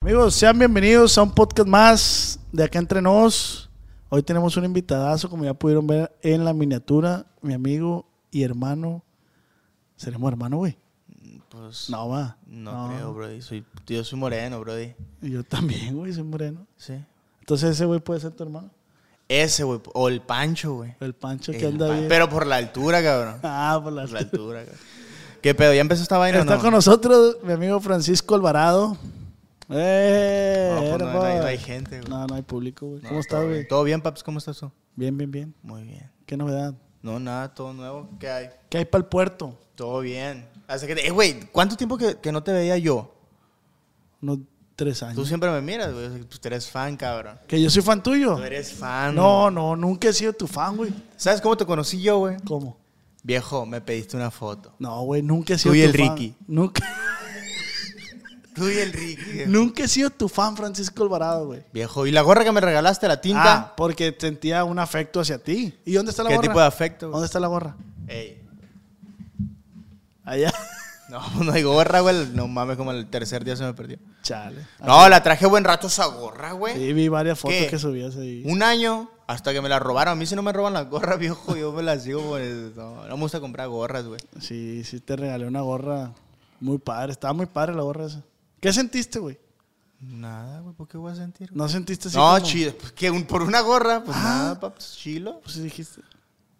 Amigos, sean bienvenidos a un podcast más de acá entre nos. Hoy tenemos un invitadazo, como ya pudieron ver en la miniatura, mi amigo y hermano. ¿Seremos hermanos, güey? Pues No, va. no, creo, Brody. Soy, yo soy moreno, Brody. Y Yo también, güey, soy moreno. Sí. Entonces ese güey puede ser tu hermano. Ese, güey. O el Pancho, güey. El Pancho que El anda Pan- bien. Pero por la altura, cabrón. Ah, por la... Por la altura, cabrón. ¿Qué pedo? ¿Ya empezó esta vaina o Está no? con nosotros mi amigo Francisco Alvarado. ¡Eh! No, pues no, hay- no hay gente, güey. No, no hay público, güey. ¿Cómo estás, güey? ¿Todo bien, paps? ¿Cómo estás tú? Bien, bien, bien. Muy bien. ¿Qué novedad? No, nada, todo nuevo. ¿Qué hay? ¿Qué hay para el puerto? Todo bien. Así que, eh, güey, ¿cuánto tiempo que, que no te veía yo? Unos tres Tú años. siempre me miras, güey. Pues tú eres fan, cabrón. ¿Que yo soy fan tuyo? Tú eres fan. No, no, nunca he sido tu fan, güey. ¿Sabes cómo te conocí yo, güey? ¿Cómo? Viejo, me pediste una foto. No, güey, nunca he sido Tú y tu el fan. Ricky. Nunca, Tú y el Ricky. nunca he sido tu fan, Francisco Alvarado, güey. Viejo, ¿y la gorra que me regalaste, la tinta? Ah, porque sentía un afecto hacia ti. ¿Y dónde está la ¿Qué gorra? tipo de afecto? güey? ¿Dónde está la gorra? Ey. Allá. No, no hay gorra, güey. No mames, como el tercer día se me perdió. Chale. No, la traje buen rato esa gorra, güey. Sí, vi varias fotos ¿Qué? que subías ahí. Un año hasta que me la robaron. A mí si no me roban las gorras, viejo, yo me las sigo. Pues, no, no me gusta comprar gorras, güey. Sí, sí te regalé una gorra muy padre. Estaba muy padre la gorra esa. ¿Qué sentiste, güey? Nada, güey, ¿por qué voy a sentir? güey? ¿No sentiste así No, como- chido. Pues, ¿qué? ¿Un- ¿Por una gorra? Pues Ah. nada, paps, chilo. Pues sí dijiste.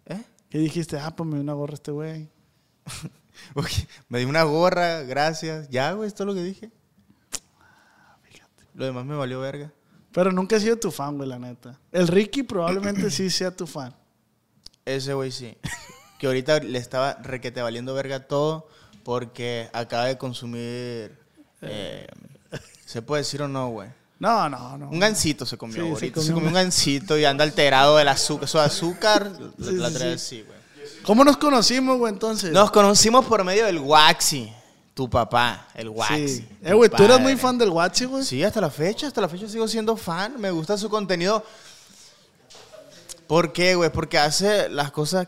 ¿Eh? ¿Qué dijiste? Ah, pues me dio una gorra este güey. Ok, Me di una gorra, gracias. Ya, güey, esto es lo que dije. Lo demás me valió verga. Pero nunca he sido tu fan, güey, la neta. El Ricky probablemente sí sea tu fan. Ese güey sí. Que ahorita le estaba requete valiendo verga todo porque acaba de consumir. Eh, ¿Se puede decir o no, güey? No, no, no. Un gansito se comió Sí, se comió Se comió un- gansito y anda alterado del azúcar. Su azúcar Sí, la trae sí. así, güey. ¿Cómo nos conocimos, güey, entonces? Nos conocimos por medio del Waxi. Tu papá, el Waxi. Sí. Eh, güey, ¿tú eras muy fan del Guachi, güey? Sí, hasta la fecha, hasta la fecha sigo siendo fan. Me gusta su contenido. ¿Por qué, güey? Porque hace las cosas.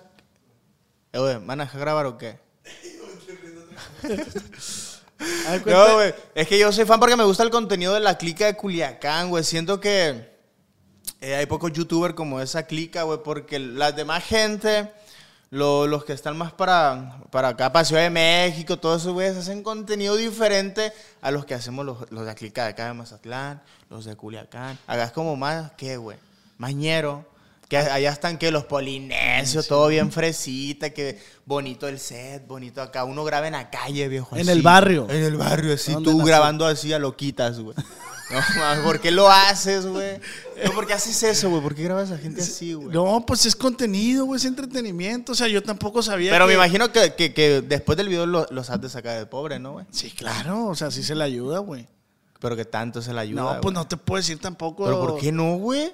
Eh, güey, ¿van a grabar o qué? No, güey. Es que yo soy fan porque me gusta el contenido de la clica de Culiacán, güey. Siento que eh, hay pocos youtubers como esa clica, güey, porque las demás gente, lo- los que están más para, para acá, para Ciudad de México, todos esos güeyes hacen contenido diferente a los que hacemos los, los de la clica de acá de Mazatlán, los de Culiacán. Acá es como más, ¿qué, güey? Mañero. Que allá están que los polinesios, todo bien fresita, que bonito el set, bonito acá. Uno graba en la calle, viejo. En así. el barrio. En el barrio, así, ¿Dónde tú nació? grabando así a loquitas, güey. No, ¿por qué lo haces, güey? No, ¿Por qué haces eso, güey? ¿Por qué grabas a gente así, güey? No, pues es contenido, güey, es entretenimiento. O sea, yo tampoco sabía Pero que- me imagino que, que- que después del video lo- los has de sacar de pobre, ¿no, güey? Sí, claro, o sea, sí se le ayuda, güey. Pero que tanto se la ayuda, No, pues no te puedo decir tampoco. ¿Pero por qué no, güey?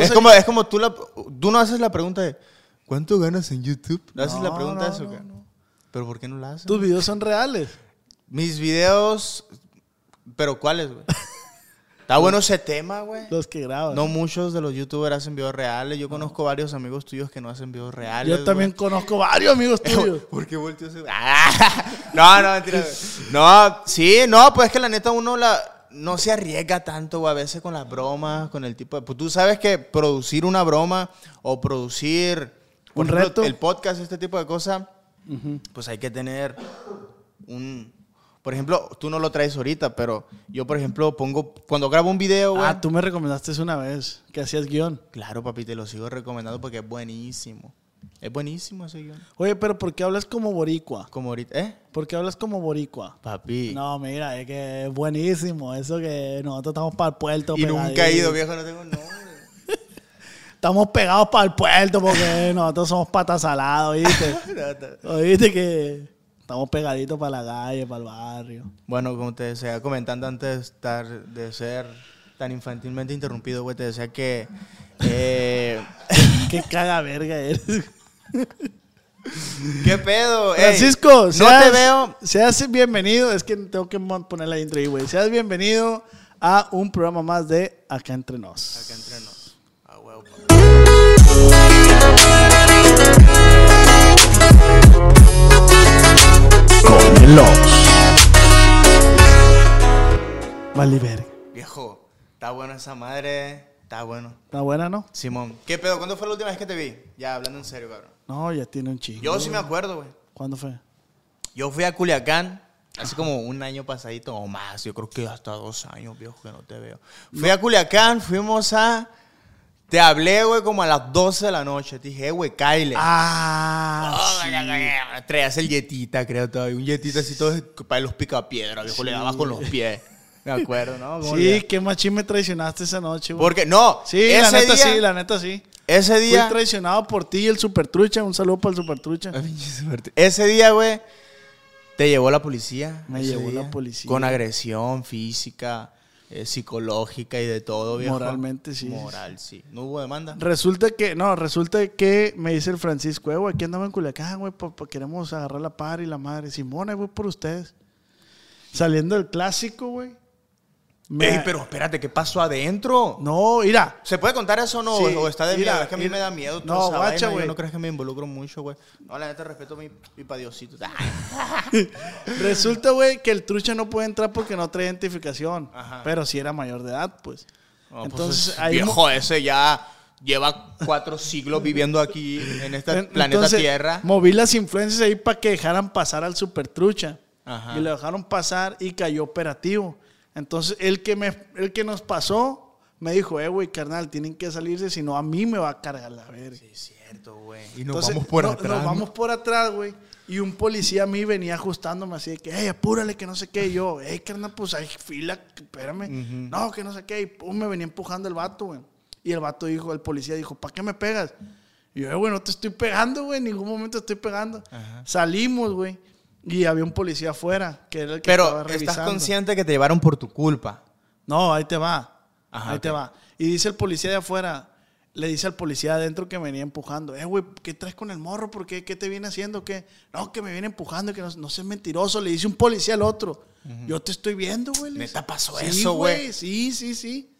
Es como, es como tú, la, tú no haces la pregunta de ¿cuánto ganas en YouTube? ¿No haces la No, pregunta de eso, no. ¿Pero por qué no la haces? Tus videos son reales. Mis videos... ¿Pero cuáles, güey? Está bueno ese tema, güey. Los que grabas. No muchos de los youtubers hacen videos reales. Yo conozco varios amigos tuyos que no hacen videos reales. Yo también conozco varios amigos tuyos. ¿Por qué volteó ese- No, no, mentira. güey. No, sí, no, pues es que la neta uno la, no se arriesga tanto, a veces con las bromas, con el tipo de... Pues tú sabes que producir una broma o producir... por Un ejemplo, reto. El podcast, este tipo de cosas, pues hay que tener un... Por ejemplo, tú no lo traes ahorita, pero yo, por ejemplo, pongo... Cuando grabo un video, güey... Ah, tú me recomendaste eso una vez, que hacías guion. Claro, papi, te lo sigo recomendando porque es buenísimo. Es buenísimo ese guion. Oye, pero ¿por qué hablas como boricua? Como ahorita, ¿eh? ¿Por qué hablas como boricua? Papi. No, mira, es que es buenísimo. Eso que nosotros estamos para el puerto. y nunca he ido, viejo, no tengo nombre. Estamos pegados para el puerto porque nosotros somos patas saladas, ¿oíste? ¿Oíste que Estamos pegaditos para la calle, para el barrio. Bueno, como te decía comentando antes de, estar, de ser tan infantilmente interrumpido, güey, te decía que... eh, Qué caga verga eres. ¿Qué pedo? Ey, Francisco, no seas- te veo... Seas bienvenido. Es que tengo que poner la intro ahí, güey. Seas bienvenido a un programa más de Acá Entre Nos. Acá entre nos. A huevo, pa. Vale, verga. Viejo, está bueno esa madre. Está bueno. ¿Está buena, no? Simón, ¿qué pedo? ¿Cuándo fue la última vez que te vi? Ya, hablando en serio, cabrón. No, ya tiene un chingo. Yo sí me acuerdo, güey. ¿Cuándo fue? Yo fui a Culiacán hace como un año pasadito o más. Yo creo que hasta dos años, viejo, que no te veo. Fui a Culiacán, fuimos a... Te hablé, güey, como a las 12 de la noche. Te dije, "Eh, güey, Kyle. Ah, sí. Traías el yetita, creo, todavía. Un yetita así todo para los picapiedras, viejo. Le dabas con los pies. Me acuerdo, ¿no? ¿Cómo Sí, qué machín me traicionaste esa noche, güey. Porque, no, Sí, la ese neta día, sí, la neta sí. ese Fui día, traicionado por ti y el Super Trucha. Un saludo para el Super Trucha. ese día, güey, te llevó la policía. Me llevó la policía. Con agresión física, eh, psicológica y de todo, viejo. Moralmente, sí. Moral, sí. No hubo demanda. Resulta que, no, resulta que me dice el Francisco, eh, güey, aquí andamos en Culiacán, güey, pa- queremos agarrar la par y la madre. Simón, ahí voy por ustedes. Saliendo del clásico, güey. Me- Ey, pero espérate, ¿qué pasó adentro? No, mira. ¿Se puede contar eso o no? Sí, ¿O está de mira, miedo? Es que a mí mira. me da miedo. No, guacha, güey. No crees que me involucro mucho, güey. No, la neta, respeto mi, mi pa' Diosito. Resulta, güey, que el trucha no puede entrar porque no trae identificación. Ajá. Pero si era mayor de edad, pues. No, Entonces, pues, ahí viejo ese ya lleva cuatro siglos viviendo aquí en este En- planeta entonces, Tierra. Moví las influencias ahí para que dejaran pasar al super trucha. Ajá. Y lo dejaron pasar y cayó operativo. Entonces, el que, me, el que nos pasó me dijo, eh, güey, carnal, tienen que salirse, si no a mí me va a cargar la verga. Es cierto, güey. Y nos Entonces, vamos por no- atrás. Nos ¿no? vamos por atrás, güey. Y un policía a mí venía ajustándome así de que, hey, apúrale, que no sé qué. Y yo, hey, carnal, pues hay fila, espérame. No, que no sé qué. Y pum, me venía empujando el vato, güey. Y el vato dijo, el policía dijo, ¿para qué me pegas? Y yo, "Eh, güey, no te estoy pegando, güey. En ningún momento estoy pegando. Salimos, güey. Y había un policía afuera, que era el que estaba Pero estás revisando. consciente que te llevaron por tu culpa. No, ahí te va. Ajá, ahí te va. Y dice el policía de afuera, le dice al policía de adentro que venía empujando, eh, güey, ¿qué traes con el morro? ¿Por qué? ¿Qué te viene haciendo? ¿Qué? No, que me viene empujando, que no, no seas mentiroso. Le dice un policía al otro. Yo te estoy viendo, güey. ¿Neta pasó Sí, eso, güey? Sí, sí, sí.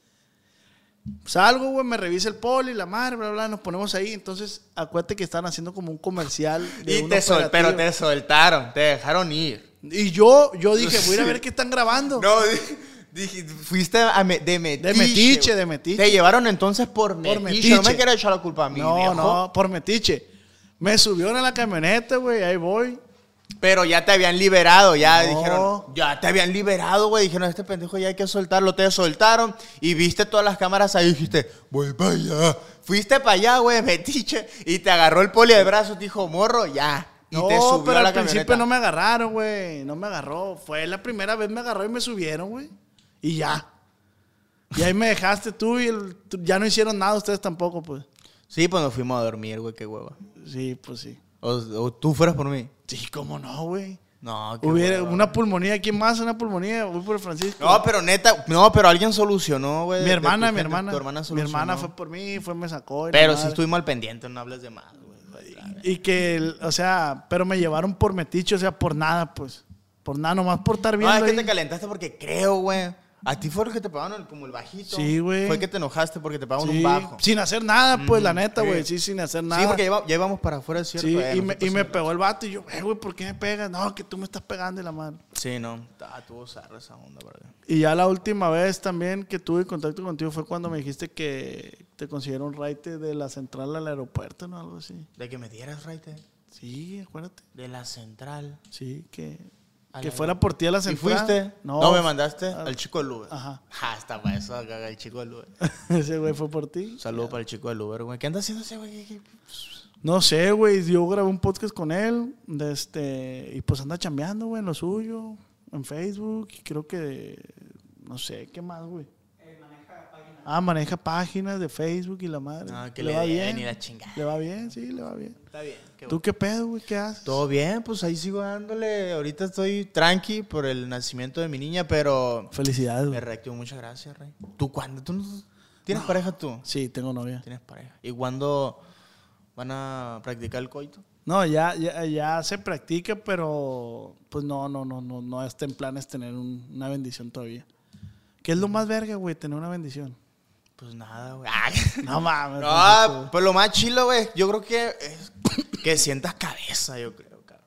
Salgo, güey, me revisa el poli, la madre, bla, bla, nos ponemos ahí. Entonces, acuérdate que estaban haciendo como un comercial. De Y un te sol- pero te soltaron, te dejaron ir. Y yo, yo dije, voy a ir a ver qué están grabando. No, di- dije, fuiste a me- de metiche. metiche, güey. de metiche. Te llevaron entonces por metiche. No me metiche. quieres echar la culpa a mí, No, viejo. no, por metiche. Me subieron a la camioneta, güey, ahí voy. Pero ya te habían liberado, ya No. dijeron, ya te habían liberado, güey. Dijeron, este pendejo ya hay que soltarlo. Te soltaron y viste todas las cámaras ahí dijiste, voy para allá. Fuiste para allá, güey, metiche. Y te agarró el poli de brazo, te dijo, morro, ya. Y no, te subió pero a la al principio no me agarraron, güey. No me agarró. Fue la primera vez me agarró y me subieron, güey. Y ya. Y ahí me dejaste tú y el- ya no hicieron nada ustedes tampoco, pues. Sí, pues nos fuimos a dormir, güey, qué hueva. Sí, pues sí. O, o tú fueras por mí. Sí, cómo no, güey. No, qué Hubiera hueva. una pulmonía, ¿quién más? Una pulmonía, voy por el Francisco. No, pero neta, no, pero alguien solucionó, güey. mi de hermana, mi hermana. Tu hermana mi solucionó. hermana fue por mí, fue, me sacó. y la Pero sí madre. estuvimos al pendiente, no hables de más, güey. Y que, el- o sea, pero me llevaron por metiche, o sea, por nada, pues. Por nada, nomás por estar No, viendo. es que ahí. te calentaste porque creo, güey. A ti fue el que te pagaron como el bajito. Sí, güey. Fue que te enojaste porque te pagaron Sí, un bajo. Sin hacer nada, pues, la neta, güey. Sí, sin hacer nada. Sí, porque ya, íbamos para afuera, es cierto. Sí, eh, y me, y me pegó el vato y yo, eh, güey, ¿por qué me pegas? No, que tú me estás pegando y la madre. Sí, no. Ah, tuvo zarra esa onda, ¿verdad? Y ya la última vez también que tuve contacto contigo fue cuando me dijiste que te consiguieron raite de la central al aeropuerto, ¿no? Algo así. De que me dieras, Raite. Sí, acuérdate. De la central. Sí, que, que fuera por ti a la ¿Y fuiste? No, me mandaste al chico del Uber. Ajá. Está para eso, el chico del Uber. Ese güey fue por ti. Un saludo para el chico del Uber, güey. ¿Qué anda haciendo ese güey? ¿Qué- qué- No sé, güey. Yo grabé un podcast con él. De este, y pues anda chambeando, güey, en lo suyo. En Facebook. Y creo que. No sé, ¿qué más, güey? Ah, maneja páginas de Facebook y la madre. No, que le, le va bien. y la chingada. Le va bien, sí, le va bien. Está bien. qué ¿Tú qué pedo, güey? ¿Qué haces? Todo bien, pues ahí sigo dándole. Ahorita estoy tranqui por el nacimiento de mi niña, pero Felicidades, me güey. reactivo. Muchas gracias, Rey. ¿Tú cuándo? ¿Tú no- tienes pareja tú? Sí, tengo novia. Tienes pareja. ¿Y cuándo van a practicar el coito? No, ya, ya, ya se practica, pero pues no, no, no, no, no está en planes tener un- una bendición todavía. ¿Qué es lo más verga, güey? Tener una bendición. Pues nada, güey. Ah, No mames. No, pues lo más chilo, güey, yo creo que es que sientas cabeza, yo creo, cabrón.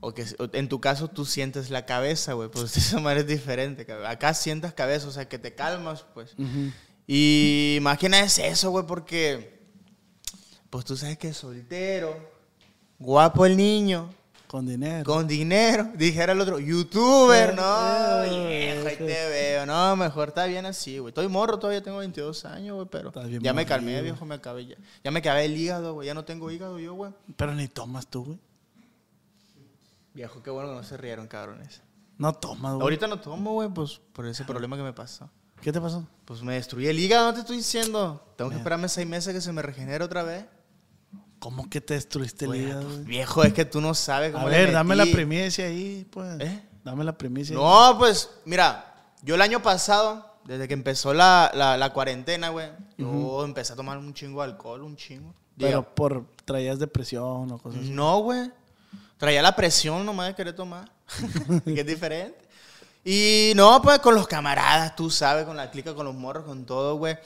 O que en tu caso tú sientes la cabeza, güey, pues de esa manera es diferente, cabrón. Acá sientas cabeza, o sea, que te calmas, pues. Y más que nada es eso, güey, porque pues tú sabes que es soltero, guapo el niño, Con dinero. con dinero, dijera el otro, youtuber, no, Eh, viejo, ahí eh, te veo, no, mejor está bien así, güey. Estoy morro, todavía tengo 22 años, güey, pero ya me calmé, viejo, me acabé ya. Ya me acabé el hígado, güey, ya no tengo hígado yo, güey. Pero ni tomas tú, güey. Viejo, qué bueno que no se rieron, cabrones. No tomas, güey. Ahorita no tomo, güey, pues por ese problema que me pasó. ¿Qué te pasó? Pues me destruí el hígado, no te estoy diciendo. Tengo que esperarme seis meses que se me regenere otra vez. ¿Cómo que te destruiste el hígado, pues, viejo, es que tú no sabes A cómo le ver, dame la primicia ahí, pues. ¿Eh? Dame la primicia. ahí. No, pues, mira, yo el año pasado, desde que empezó la, la, la cuarentena, güey, yo empecé a tomar un chingo de alcohol, un chingo. Pero por traías depresión o cosas así. no, güey. Traía la presión nomás de querer tomar. que es diferente. Y no, pues con los camaradas, tú sabes, con la clica, con los morros, con todo, güey.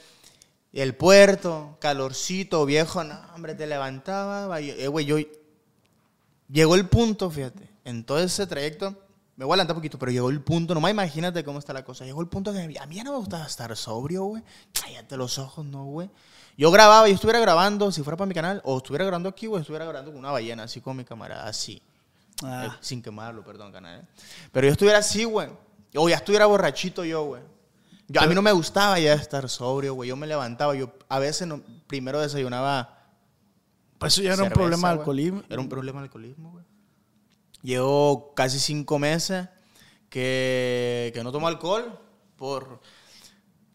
Y el puerto, calorcito, viejo, no, hombre, te levantaba, eh, güey, yo... Llegó el punto, fíjate, en todo ese trayecto, me voy a adelantar un poquito, pero llegó el punto, nomás imagínate cómo está la cosa, llegó el punto que a mí ya no me gustaba estar sobrio, güey. Cállate los ojos, no, güey. Yo grababa, yo estuviera grabando, si fuera para mi canal, o estuviera grabando aquí, güey, estuviera grabando con una ballena, así con mi camarada, así. Ah, Eh, sin quemarlo, perdón, canal. eh. Pero yo estuviera así, güey. O ya estuviera borrachito yo, güey. Yo- a mí no me gustaba ya estar sobrio, güey. Yo me levantaba, yo a veces no- primero desayunaba. pues eso ya era un problema de alcoholismo. Era un problema de alcoholismo, güey. Llevo casi cinco meses que, que no tomo alcohol. Por...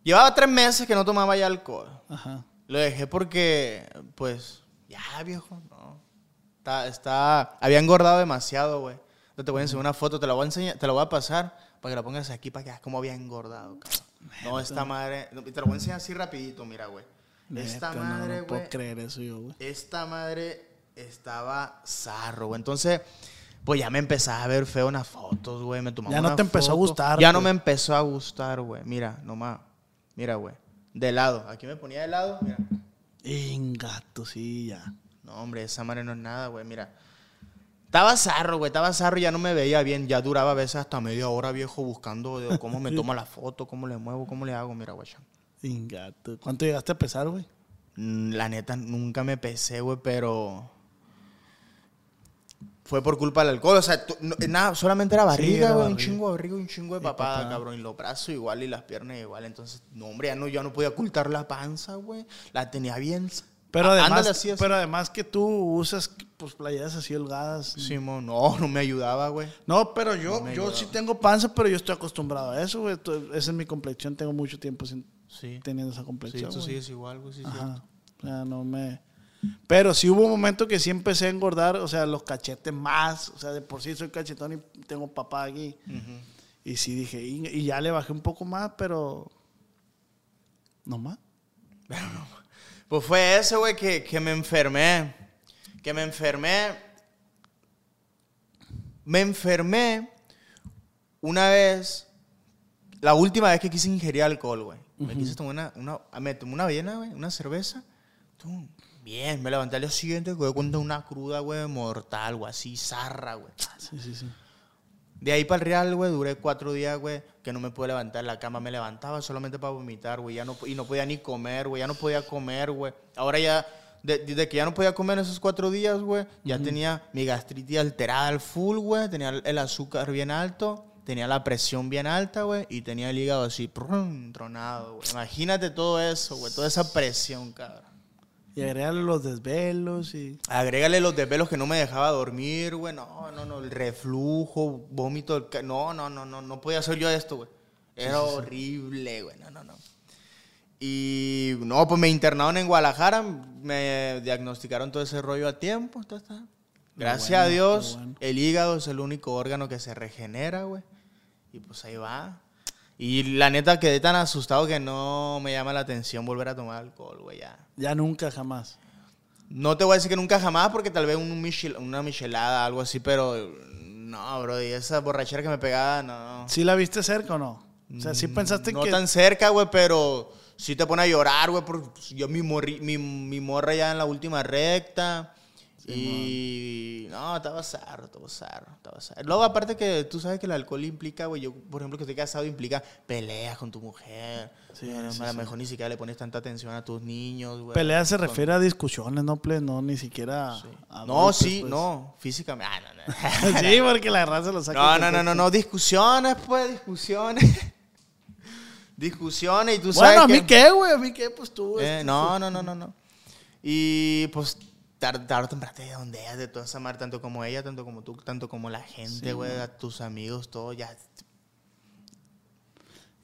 Llevaba tres meses que no tomaba ya alcohol. Ajá. Lo dejé porque, pues, ya, viejo, no. Está, está, había engordado demasiado, güey. Yo te voy a enseñar una foto, te la voy a enseñar, te la voy a pasar para que la pongas aquí para que veas cómo había engordado, cabrón. No, esta madre, no, te la voy a enseñar así rapidito, mira, güey. Esta Neta, no, madre, no puedo güey, creer eso yo, güey. esta madre estaba zarro, güey. Entonces, pues ya me empezaba a ver feo en las fotos, güey. Me tomaba Ya no te empezó a gustar, Ya no pues. me empezó a gustar, güey. Mira, nomás. Mira, güey. De lado. Aquí me ponía de lado. Mira. Ingato, sí, ya. No, hombre, esa madre no es nada, güey. Mira. Estaba zarro, güey. Estaba zarro y ya no me veía bien. Ya duraba a veces hasta media hora, viejo, buscando de cómo me toma la foto, cómo le muevo, cómo le hago. Mira, güey. Ingato. ¿Cuánto llegaste a pesar, güey? Mm, La neta, nunca me pesé, güey, pero. Fue por culpa del alcohol. O sea, tú- no- nada, solamente era barriga, güey. un chingo de barriga un chingo de papada, papada. cabrón. Y los brazos igual y las piernas igual. Entonces, no, hombre, ya no, yo no podía ocultar la panza, güey. La tenía bien. Pero Ah, además, ándale así, así. pero además que tú usas pues playeras así holgadas. Simón, no, no me ayudaba, güey. No, pero yo, No yo ayudaba. sí tengo panza, pero yo estoy acostumbrado a eso, güey. Esa es mi complexión. Tengo mucho tiempo sin Sí. teniendo esa Sí, complexión. tú güey. sigues igual, güey. Sí, sí. Ajá. O sea, no me. Pero sí hubo un momento que sí empecé a engordar, o sea, los cachetes más. O sea, de por sí soy cachetón y tengo papá aquí. Y sí dije, y, y ya le bajé un poco más, pero. No más. Pues fue eso, güey, que, que me enfermé. Que me enfermé. Me enfermé una vez. La última vez que quise ingerir alcohol, güey. Me quise tomar una, una. Me tomé una avena, güey, una cerveza. Tum, Bien, me levanté al día siguiente, güey, con una cruda, güey, mortal, güey, así, zarra, güey. Sí, sí, sí. De ahí para el Real, güey, duré cuatro días, güey, que no me pude levantar la cama. Me levantaba solamente para vomitar, güey. Ya no, y no podía ni comer, güey. Ya no podía comer, güey. Ahora ya, de, de que ya no podía comer esos cuatro días, güey, ya tenía mi gastritis alterada al full, güey. Tenía el- el azúcar bien alto, tenía la presión bien alta, güey. Y tenía el hígado así, prum, tronado, güey. Imagínate todo eso, güey. Toda esa presión, cabrón. Y agregarle los desvelos y. Agrégale los desvelos que no me dejaba dormir, güey. No, no, no. El reflujo, vómito. el No, no, no, no. No podía hacer yo esto, güey. Era horrible, güey. No, no, no. Y no, pues me internaron en Guadalajara, me diagnosticaron todo ese rollo a tiempo. ta, ta. Gracias bueno, a Dios, bueno. el hígado es el único órgano que se regenera, güey. Y pues ahí va. Y la neta quedé tan asustado que no me llama la atención volver a tomar alcohol, güey, ya. Ya nunca, jamás. No te voy a decir que nunca jamás, porque tal vez un michel- una michelada, algo así, pero no, bro, y esa borrachera que me pegaba, no. ¿Sí la viste cerca o no? O sea, ¿sí pensaste Mm, no que...? tan cerca, güey, pero sí te pone a llorar, güey, porque yo mi, morri- mi, mi morra ya en la última recta. Y no, estaba zarro, estaba zarro, estaba zarro. Luego, aparte que tú sabes que el alcohol implica, güey, yo, por ejemplo, que estoy casado, implica peleas con tu mujer. Sí, Bueno, sí, a lo mejor ni siquiera le pones tanta atención a tus niños, güey. Pelea se Con- refiere a discusiones, no, ple- no ni siquiera... a No, golpes, sí, pues. no, físicamente. Ah, no, no. sí, porque la raza lo saca. No, no, no, no, no, discusiones, pues, discusiones. discusiones y tú Bueno, sabes ¿a mí que- qué, güey? ¿A mí qué? Pues tú... Eh, este, no, no, no, no, no. Y pues tarde, tarde o temprano te dondeas de toda esa mar, tanto como ella, tanto como tú, tanto como la gente, güey, a tus amigos, todo, ya.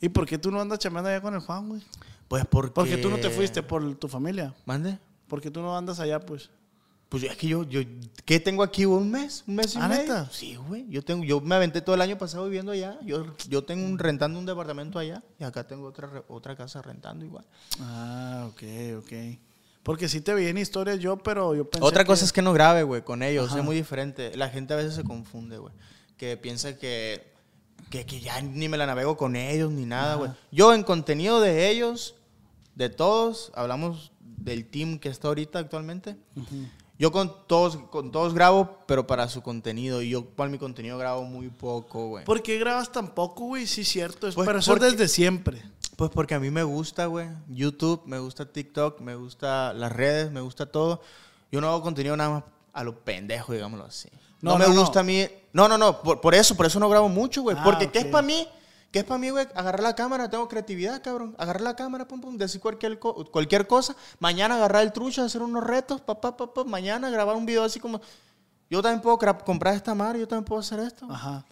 ¿Y por qué tú no andas chambeando allá con el Juan, güey? Pues porque... Porque tú no te fuiste por tu familia. ¿Mande? Porque tú no andas allá, pues. Pues es que yo, yo, ¿qué tengo aquí? ¿Un mes? ¿Un mes y ¿Ah, medio? neta? Sí, güey. Yo tengo, yo me aventé todo el año pasado viviendo allá. Yo, yo tengo un, rentando un departamento allá y acá tengo otra, otra casa rentando igual. Ah, ok, ok. Porque sí te vi en historias yo, pero yo pensé Otra que- cosa es que no grabe, güey, con ellos. Ajá. Es muy diferente. La gente a veces se confunde, güey. Que piensa que, que, que ya ni me la navego con ellos ni nada, güey. Yo en contenido de ellos, de todos, hablamos del team que está ahorita actualmente. Yo con todos, con todos grabo, pero para su contenido. Y yo para mi contenido grabo muy poco, güey. ¿Por qué grabas tan poco, güey? Sí, cierto. Es, Pues pero eso porque- desde siempre. Pues porque a mí me gusta, güey. YouTube, me gusta TikTok, me gusta las redes, me gusta todo. Yo no hago contenido nada más a lo pendejo, digámoslo así. No, No, me no, no. gusta a mí. No, no, no. Por, por eso, por eso no grabo mucho, güey. Ah, porque ¿qué es para mí? ¿Qué es para mí, güey? Agarrar la cámara, tengo creatividad, cabrón. Agarrar la cámara, pum, pum, decir cualquier, co- cualquier cosa. Mañana agarrar el trucho, hacer unos retos, papá, papá. Mañana grabar un video así como. Yo también puedo comprar esta madre, yo también puedo hacer esto. Ajá.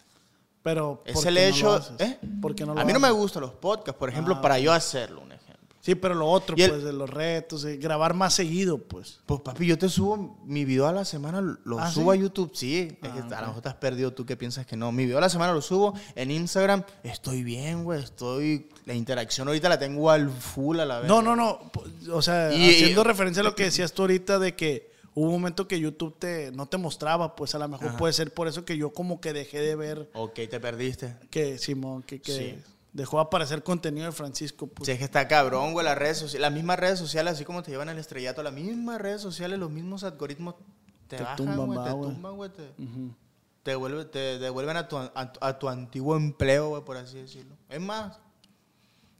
Pero. Es ¿por el no hecho. ¿eh? ¿Por qué no lo a mí no me gustan los podcasts, por ejemplo, Ah, para yo hacerlo, un ejemplo. Sí, pero lo otro, el- pues, de los retos, grabar más seguido, pues. Pues papi, yo te subo mi video a la semana, lo ¿Ah, subo sí? a YouTube, sí. Es Ah, que a lo mejor te has perdido tú que piensas que no. Mi video a la semana lo subo en Instagram. Estoy bien, güey. Estoy. La interacción ahorita la tengo al full a la vez. No, no, no. O sea, Y- haciendo y- referencia a lo que decías tú ahorita de que hubo un momento que YouTube te, no te mostraba, pues a lo mejor puede ser por eso que yo como que dejé de ver Ok, te perdiste. que Simón, que, que Sí. dejó de aparecer contenido de Francisco. Pues. Sí, es que está cabrón, güey. Las redes sociales, las mismas redes sociales, así como te llevan al estrellato, las mismas redes sociales, los mismos algoritmos te, Te bajan, tumban, güey. Te güey. tumban, güey. Te, Ujú. te, vuelve- te devuelven a tu, a, a tu antiguo empleo, güey, por así decirlo. Es más,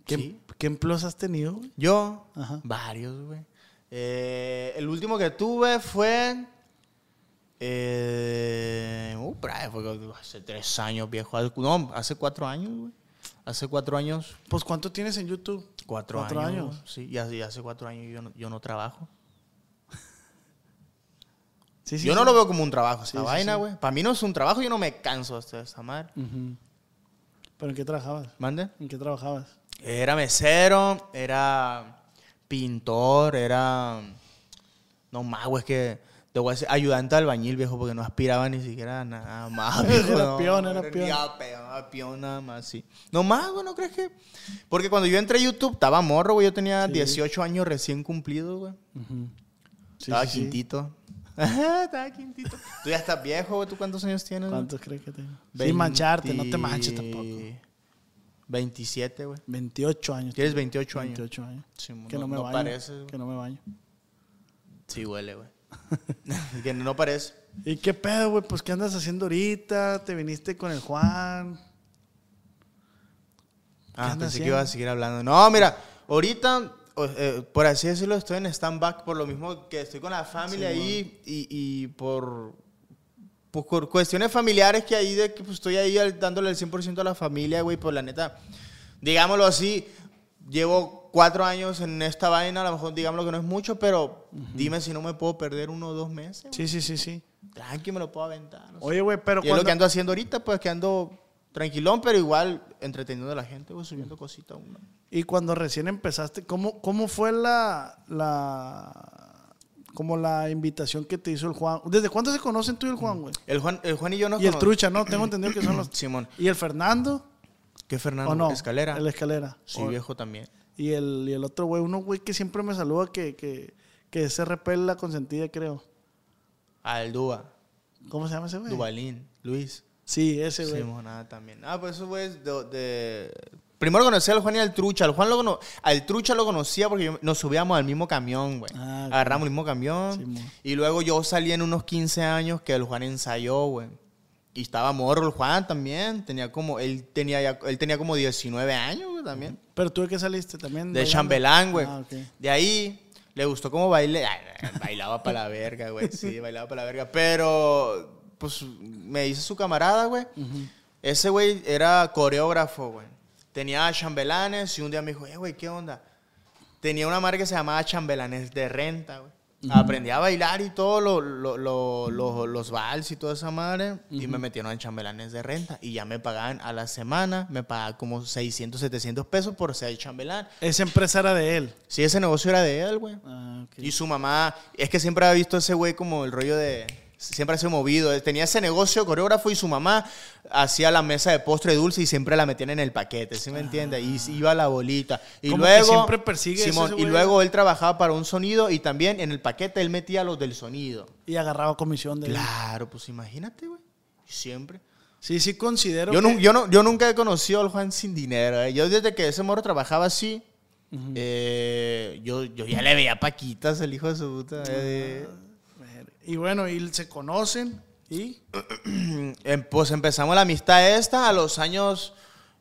¿Qué, sí. ¿Qué empleos has tenido? güey? Yo, Ajá. varios, güey. Eh, el último que tuve fue. Eh, uh, fue hace tres años, viejo. No, hace cuatro años, güey. Hace cuatro años. Pues ¿cuánto tienes en YouTube? Cuatro, ¿Cuatro años. años? Sí, y hace, cuatro años yo no, yo no trabajo. Sí, sí, yo no sí. lo veo como un trabajo, esta vaina, güey. Para mí no es un trabajo, yo no me canso hasta esta madre. Ujú. ¿Pero en qué trabajabas? ¿Mande? ¿En qué trabajabas? Era mesero, era pintor, era. No más, güey, es que. Te voy a decir, ayudante de albañil, viejo, porque no aspiraba ni siquiera a nada más. viejo, Era no, peón, era peón. a peón, nada más, sí. No más, güey, ¿no crees que.? Porque cuando yo entré a YouTube, estaba morro, güey, yo tenía Sí. 18 años recién cumplidos, güey. Sí, estaba sí, quintito. estaba quintito. Tú ya estás viejo, güey, ¿tú cuántos años tienes? ¿Cuántos crees que tengo? Sin mancharte, no te manches tampoco. 27, güey. 28 años. Tienes tengo. 28 años. 28 años. Sí, que no, no- me no baño. pareces, güey. que no me baño. Sí, huele, güey. que no parece. ¿Y qué pedo, güey? Pues, ¿qué andas haciendo ahorita? ¿Te viniste con el Juan? Ah, pensé que iba a haciendo? seguir hablando. No, mira, ahorita, eh, por así decirlo, estoy en stand-back por lo mismo que estoy con la familia ahí y, y por, pues, por cuestiones familiares que ahí, de que pues, estoy ahí dándole el 100% a la familia, güey, por la neta, digámoslo así, llevo cuatro años en esta vaina, a lo mejor digámoslo que no es mucho, pero dime si no me puedo perder uno o dos meses. Sí, sí, sí, sí. Tranqui, me lo puedo aventar. no. Oye, güey, pero y es lo que ando haciendo ahorita, pues que ando tranquilón, pero igual entreteniendo a la gente, güey, subiendo cositas. una. Y cuando recién empezaste, ¿cómo, cómo fue la, la, como la invitación que te hizo el Juan? ¿Desde cuándo se conocen tú y el Juan, güey? El Juan, el Juan y yo nos Y el Trucha, ¿no? Tengo entendido que son los... Simón. ¿Y el Fernando? ¿Qué Fernando? ¿O no? Escalera. El Escalera. Sí, O- viejo también. Y el, y el otro güey, uno güey que siempre me saluda que, que, que es RP la consentida, creo. Al Dúa. ¿Cómo se llama ese güey? Dubalín. Luis. Sí, ese güey. Simonada también. Ah, pues eso güey de, de- Primero conocí al Juan y al Trucha. Al Juan lo cono- al Trucha lo conocía porque yo- nos subíamos al mismo camión, güey. Ah. Agarramos el mismo camión. Y luego yo salí en unos 15 años que el Juan ensayó, güey. Y estaba morro el Juan también. Tenía como, él tenía ya- él tenía como 19 años, güey, también. Pero tú de qué saliste también. De chambelán, güey. Ah, ok. De ahí le gustó cómo bailé. Bailaba para la verga, güey. Sí, bailaba para la verga. Pero, pues, me dice su camarada, güey. Ese güey era coreógrafo, güey. Tenía chambelanes y un día me dijo, eh, güey, ¿qué onda? Tenía una marca que se llamaba Chambelanes de Renta, güey. Aprendí a bailar y todo, lo- lo- lo- lo- los vals y toda esa madre. Y me metieron en chambelanes de renta. Y ya me pagaban a la semana, me pagaban como 600, 700 pesos por ser chambelán. Esa empresa era de él. Sí, ese negocio era de él, güey. Ah. Y su mamá, es que siempre ha visto a ese güey como el rollo de. Siempre ha sido movido. Tenía ese negocio coreógrafo y su mamá hacía la mesa de postre dulce y siempre la metían en el paquete, ¿sí me entiendes? Y iba la bolita. Y Ah. Que luego. siempre persigue eso, Simón, ese y luego él trabajaba para un sonido y también en el paquete él metía los del sonido. Y agarraba comisión de él. Claro, pues imagínate, güey. Siempre. Sí, sí considero Yo, que... yo, no, yo nunca he conocido al Juan sin dinero. eh. Yo desde que ese morro trabajaba así, eh, yo, yo ya le veía paquitas el hijo de su puta. eh. Y bueno, y se conocen y... Em, pues empezamos la amistad esta a los años.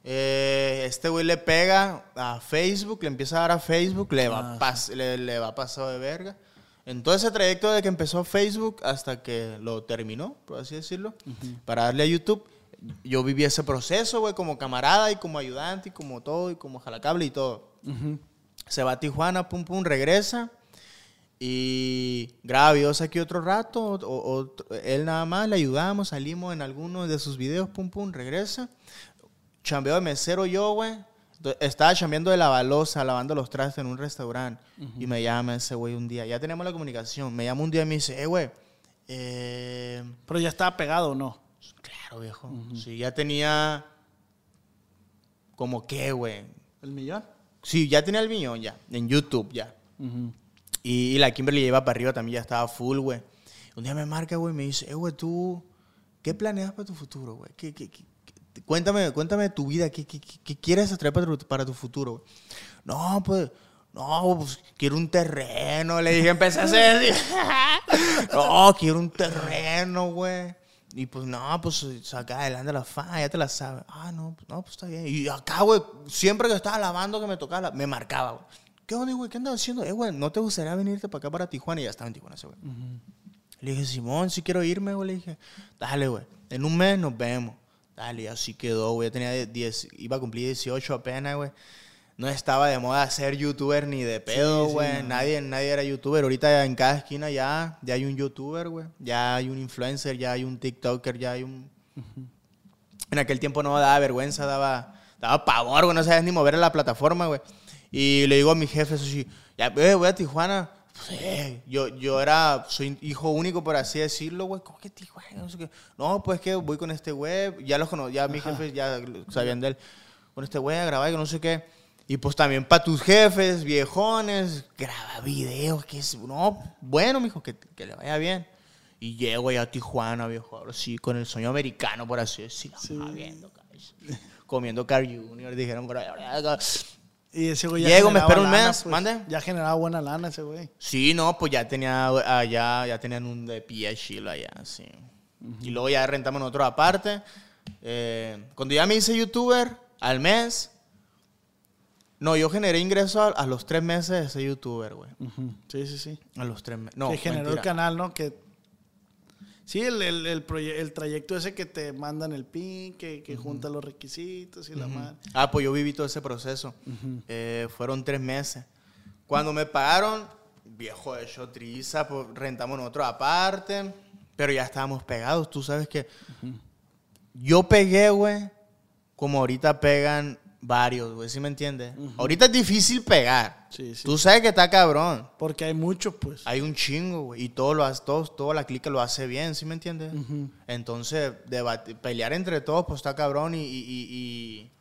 eh, este güey le pega a Facebook, le empieza a dar a Facebook, le va, pas- le, le va pasado de verga. En todo ese trayecto de que empezó Facebook hasta que lo terminó, por así decirlo, para darle a YouTube, yo viví ese proceso, güey, como camarada y como ayudante y como todo y como jalacable y todo. Se va a Tijuana, pum, pum, regresa. Y graba videos aquí otro rato. o- él nada más, le ayudamos, salimos en algunos de sus videos, pum, pum, regresa. Chambeo de mesero yo, güey. Estaba chambeando de la balosa, lavando los trastes en un restaurante. Y me llama ese güey un día. Ya tenemos la comunicación. Me llama un día y me dice, eh, güey. eh, Pero ya estaba pegado, ¿o ¿no? claro, viejo. Sí, ya tenía... ¿Como qué, güey? ¿El millón? Sí, ya tenía el millón ya. En YouTube ya. Y, y la Kimberly lleva para arriba también, ya estaba full, güey. Un día me marca, güey, y me dice, eh, güey, tú, ¿qué planeas para tu futuro, güey? ¿Qué, qué, cuéntame, cuéntame tu vida, ¿qué, qué, qué- quieres atraer para tu, para tu futuro, güey? No, pues, no, pues, quiero un terreno, le dije, empecé a hacer no, quiero un terreno, güey. Y pues, no, pues, saca adelante la fa, ya te la sabes. Ah, no, no, pues, está bien. Y acá, güey, siempre que estaba lavando, que me tocaba, me marcaba, güey. ¿Qué onda, güey? ¿Qué andas haciendo? Eh, güey, ¿no te gustaría venirte para acá, para Tijuana? Y ya estaba en Tijuana ese güey. Le dije, Simón, si quiero irme, güey. Le dije, dale, güey. En un mes nos vemos. Dale, y así quedó, güey. Ya tenía 10, iba a cumplir 18 apenas, güey. No estaba de moda ser youtuber ni de pedo, sí, güey. no. nadie, nadie era youtuber. Ahorita en cada esquina ya, ya hay un youtuber, güey. Ya hay un influencer, ya hay un tiktoker, ya hay un... En aquel tiempo no daba vergüenza, daba, daba pavor, güey. No sabías ni mover la plataforma, güey. Y le digo a mi jefe, eso sí, ya, eh, voy a Tijuana. Pues, eh, yo, yo era, soy hijo único, por así decirlo, güey. ¿Cómo que Tijuana? No sé qué. No, pues que voy con este güey. Ya los cono- ya mis jefes ya sabían de él. Con este güey a grabar, que no sé qué. Y pues también para tus jefes, viejones, graba videos, que es, no, bueno, mijo, que, que le vaya bien. Y llego ya a Tijuana, viejo, ahora sí, con el sueño americano, por así decirlo. Viendo, cabrón. Comiendo Car Junior, dijeron. Y ese güey ya Llego, me espero un lana, mes, pues. mande. Ya generaba buena lana ese güey. Sí, no, pues ya tenía, allá, ya tenían un de pie chilo allá, sí. Y luego ya rentamos otro aparte. Eh, cuando ya me hice youtuber, al mes, no, yo generé ingresos a, a los tres meses de ser youtuber, güey. Sí, sí, sí. A los tres meses. No, que generó mentira. el canal, ¿no? Que... Sí, el, el, el, el trayecto ese que te mandan el pin, que, que junta los requisitos y la madre. Ah, pues yo viví todo ese proceso. Eh, fueron tres meses. Cuando me pagaron, viejo hecho triza, pues rentamos otro aparte, pero ya estábamos pegados. Tú sabes que yo pegué, güey, como ahorita pegan varios, güey, ¿sí me entiendes? Ahorita es difícil pegar. Sí, sí. Tú sabes que está cabrón. Porque hay muchos, pues. Hay un chingo, güey. Y todo lo hace, todos, toda la clica lo hace bien, ¿sí me entiendes? Entonces, debate- pelear entre todos, pues está cabrón y, y- y- y-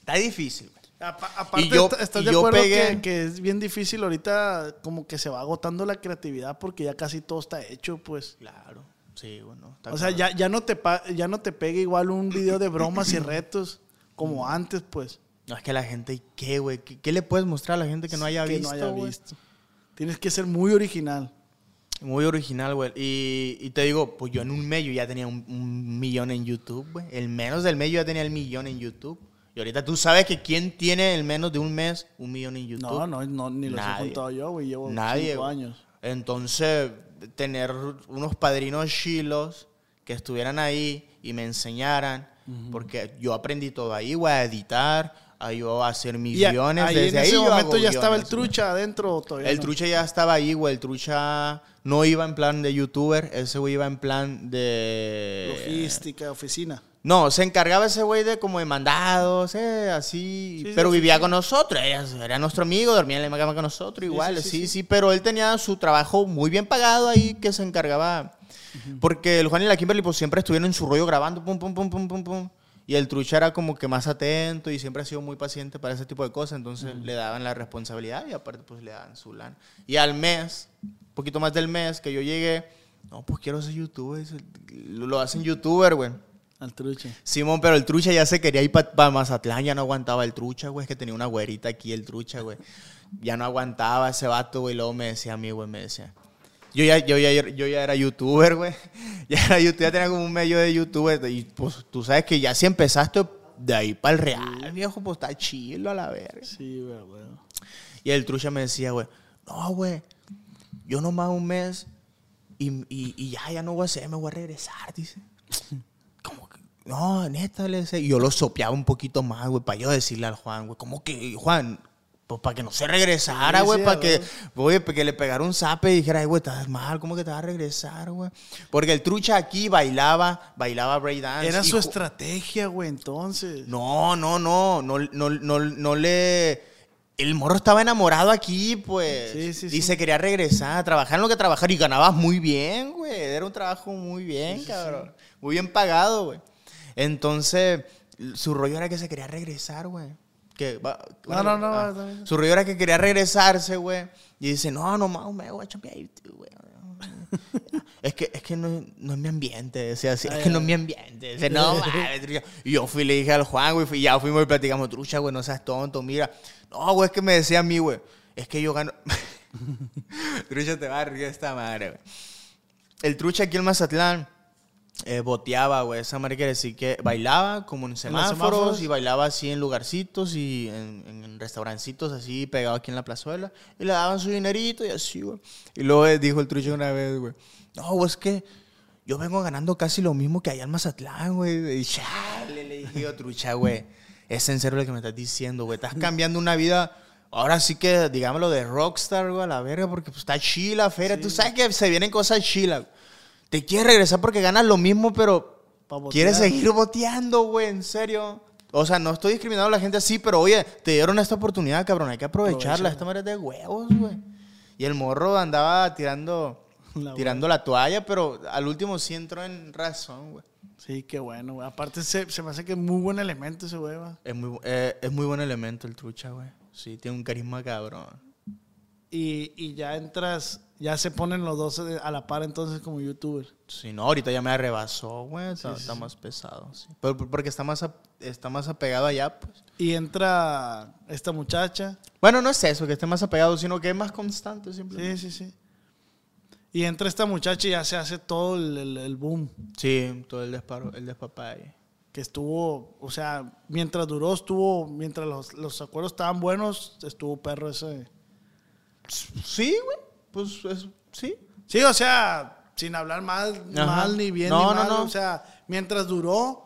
Está difícil, güey. Apa- aparte, Y yo- est- ¿estás y de acuerdo pegué- que, que es bien difícil ahorita como que se va agotando la creatividad porque ya casi todo está hecho, pues? Claro. Sí, bueno. está O sea, ya, ya, no te ya no te pega igual un video de bromas y retos como antes, pues. No, es que la gente, ¿qué, güey? ¿Qué, qué le puedes mostrar a la gente que no haya que visto, no haya visto. Tienes que ser muy original. Muy original, güey. Y, y te digo, pues yo en un mes yo ya tenía un, un millón en YouTube, güey. El menos del mes yo ya tenía el millón en YouTube. Y ahorita tú sabes que quién tiene el menos de un mes un millón en YouTube. No, no, no, ni los he Nadie. juntado yo, güey. Llevo Nadie. cinco años. Entonces, tener unos padrinos chilos que estuvieran ahí y me enseñaran, porque yo aprendí todo ahí, güey, a editar, a yo a hacer mis Y guiones. ahí Desde en ahí ese yo momento ya estaba el guiones, güey. trucha adentro todavía El no? trucha ya estaba ahí, güey. El trucha no iba en plan de youtuber, ese güey iba en plan de... Logística, oficina. No, se encargaba ese güey de como de mandados, eh, así. Sí, pero sí, vivía sí. con nosotros, era, nuestro amigo, dormía en la cama con nosotros, igual, sí, sí sí, sí, sí. pero él tenía su trabajo muy bien pagado ahí que se encargaba. Porque el Juan y la Kimberly pues siempre estuvieron en su rollo grabando, pum, pum, pum, pum, pum, pum. Y el trucha era como que más atento y siempre ha sido muy paciente para ese tipo de cosas, entonces le daban la responsabilidad y aparte pues le daban su lana. Y al mes, un poquito más del mes que yo llegué, no, pues quiero ser youtuber, lo lo hacen youtuber, güey. Al trucha. Simón, pero el trucha ya se quería ir para Mazatlán, ya no aguantaba el trucha, güey. Es que tenía una güerita aquí, el trucha, güey. Ya no aguantaba ese vato, güey. Luego me decía a mí, güey, me decía. Yo ya, yo, ya, yo ya era youtuber, güey. Ya era youtuber, ya tenía como un medio de youtuber. Y pues tú sabes que ya si empezaste de ahí para el real, viejo, pues está chilo a la verga. Sí, güey, güey. Y el trucha me decía, güey, no, güey, yo nomás un mes y, y, y ya, ya no voy a hacer, me voy a regresar, dice. Como que, no, neta, le decía. Y yo lo sopeaba un poquito más, güey, para yo decirle al Juan, güey, como que, Juan, pues para que no se regresara, güey, sí, para que, para que le pegara un zape y dijera, ay, güey, estás mal, ¿cómo que te vas a regresar, güey? Porque el trucha aquí bailaba, bailaba breakdance. Era su estrategia, güey, entonces. no, no, no, no, no, no, no le... El morro estaba enamorado aquí, pues. Sí, sí, y se quería regresar, trabajar en lo que trabajar y ganabas muy bien, güey. Era un trabajo muy bien, cabrón. Muy bien pagado, güey. Entonces, su rollo era que se quería regresar, güey. Que, va- No, no, no, ah, está bien. Su rollo era que quería regresarse, güey. Y dice, no, no, más, me voy a chambear, güey. Es que, es que no, no es mi ambiente, decía así, es que no es mi ambiente. Dice, no, mames, trucha. Y yo fui y le dije al Juan, güey, fui- ya fuimos y platicamos, trucha, güey, no seas tonto, mira. No, güey, es que me decía a mí, güey, es que yo gano. trucha, te va a esta madre, güey. El trucha aquí en Mazatlán eh, boteaba, güey. Esa madre quiere decir que bailaba como en semáforos, semáforos? y bailaba así en lugarcitos y en, en restaurancitos así pegado aquí en la plazuela. Y le daban su dinerito y así, güey. Y luego eh, dijo el trucho una vez, güey. No, güey, es que yo vengo ganando casi lo mismo que allá en Mazatlán, güey. Y chale, le dije yo, trucha, güey. Es en serio lo que me estás diciendo, güey. Estás cambiando una vida. Ahora sí que, digámoslo, de rockstar, güey, a la verga, porque pues, está chila, feria. Tú sabes que se vienen cosas chilas. Te quieres regresar porque ganas lo mismo, pero quieres seguir boteando, güey, en serio. O sea, no estoy discriminando a la gente así, pero oye, te dieron esta oportunidad, cabrón, hay que aprovecharla. Esta manera es de huevos, güey. Y el morro andaba tirando, La tirando la toalla, pero al último sí entró en razón, güey. Sí, qué bueno, güey. Aparte, se, se me hace que es muy buen elemento ese güey, va. Es muy, eh, es muy buen elemento el trucha, güey. Sí, tiene un carisma cabrón. Y, y ya entras, ya se ponen los dos a la par entonces como youtuber. Sí, no, ahorita ya me arrebasó, güey. Está, está más pesado, sí. Pero porque está más, ap- está más apegado allá, pues. Y entra esta muchacha. Bueno, no es eso, que esté más apegado, sino que es más constante, simplemente. Sí, sí, sí. Y entra esta muchacha y ya se hace todo el, el- el boom. Sí, todo el disparo, el despapalle. Que estuvo, o sea, mientras duró, estuvo, mientras los, los acuerdos estaban buenos, estuvo perro ese. Sí, güey. Pues es- sí. Sí, o sea, sin hablar mal, Ajá. mal ni bien No, ni mal. no. O sea, mientras duró.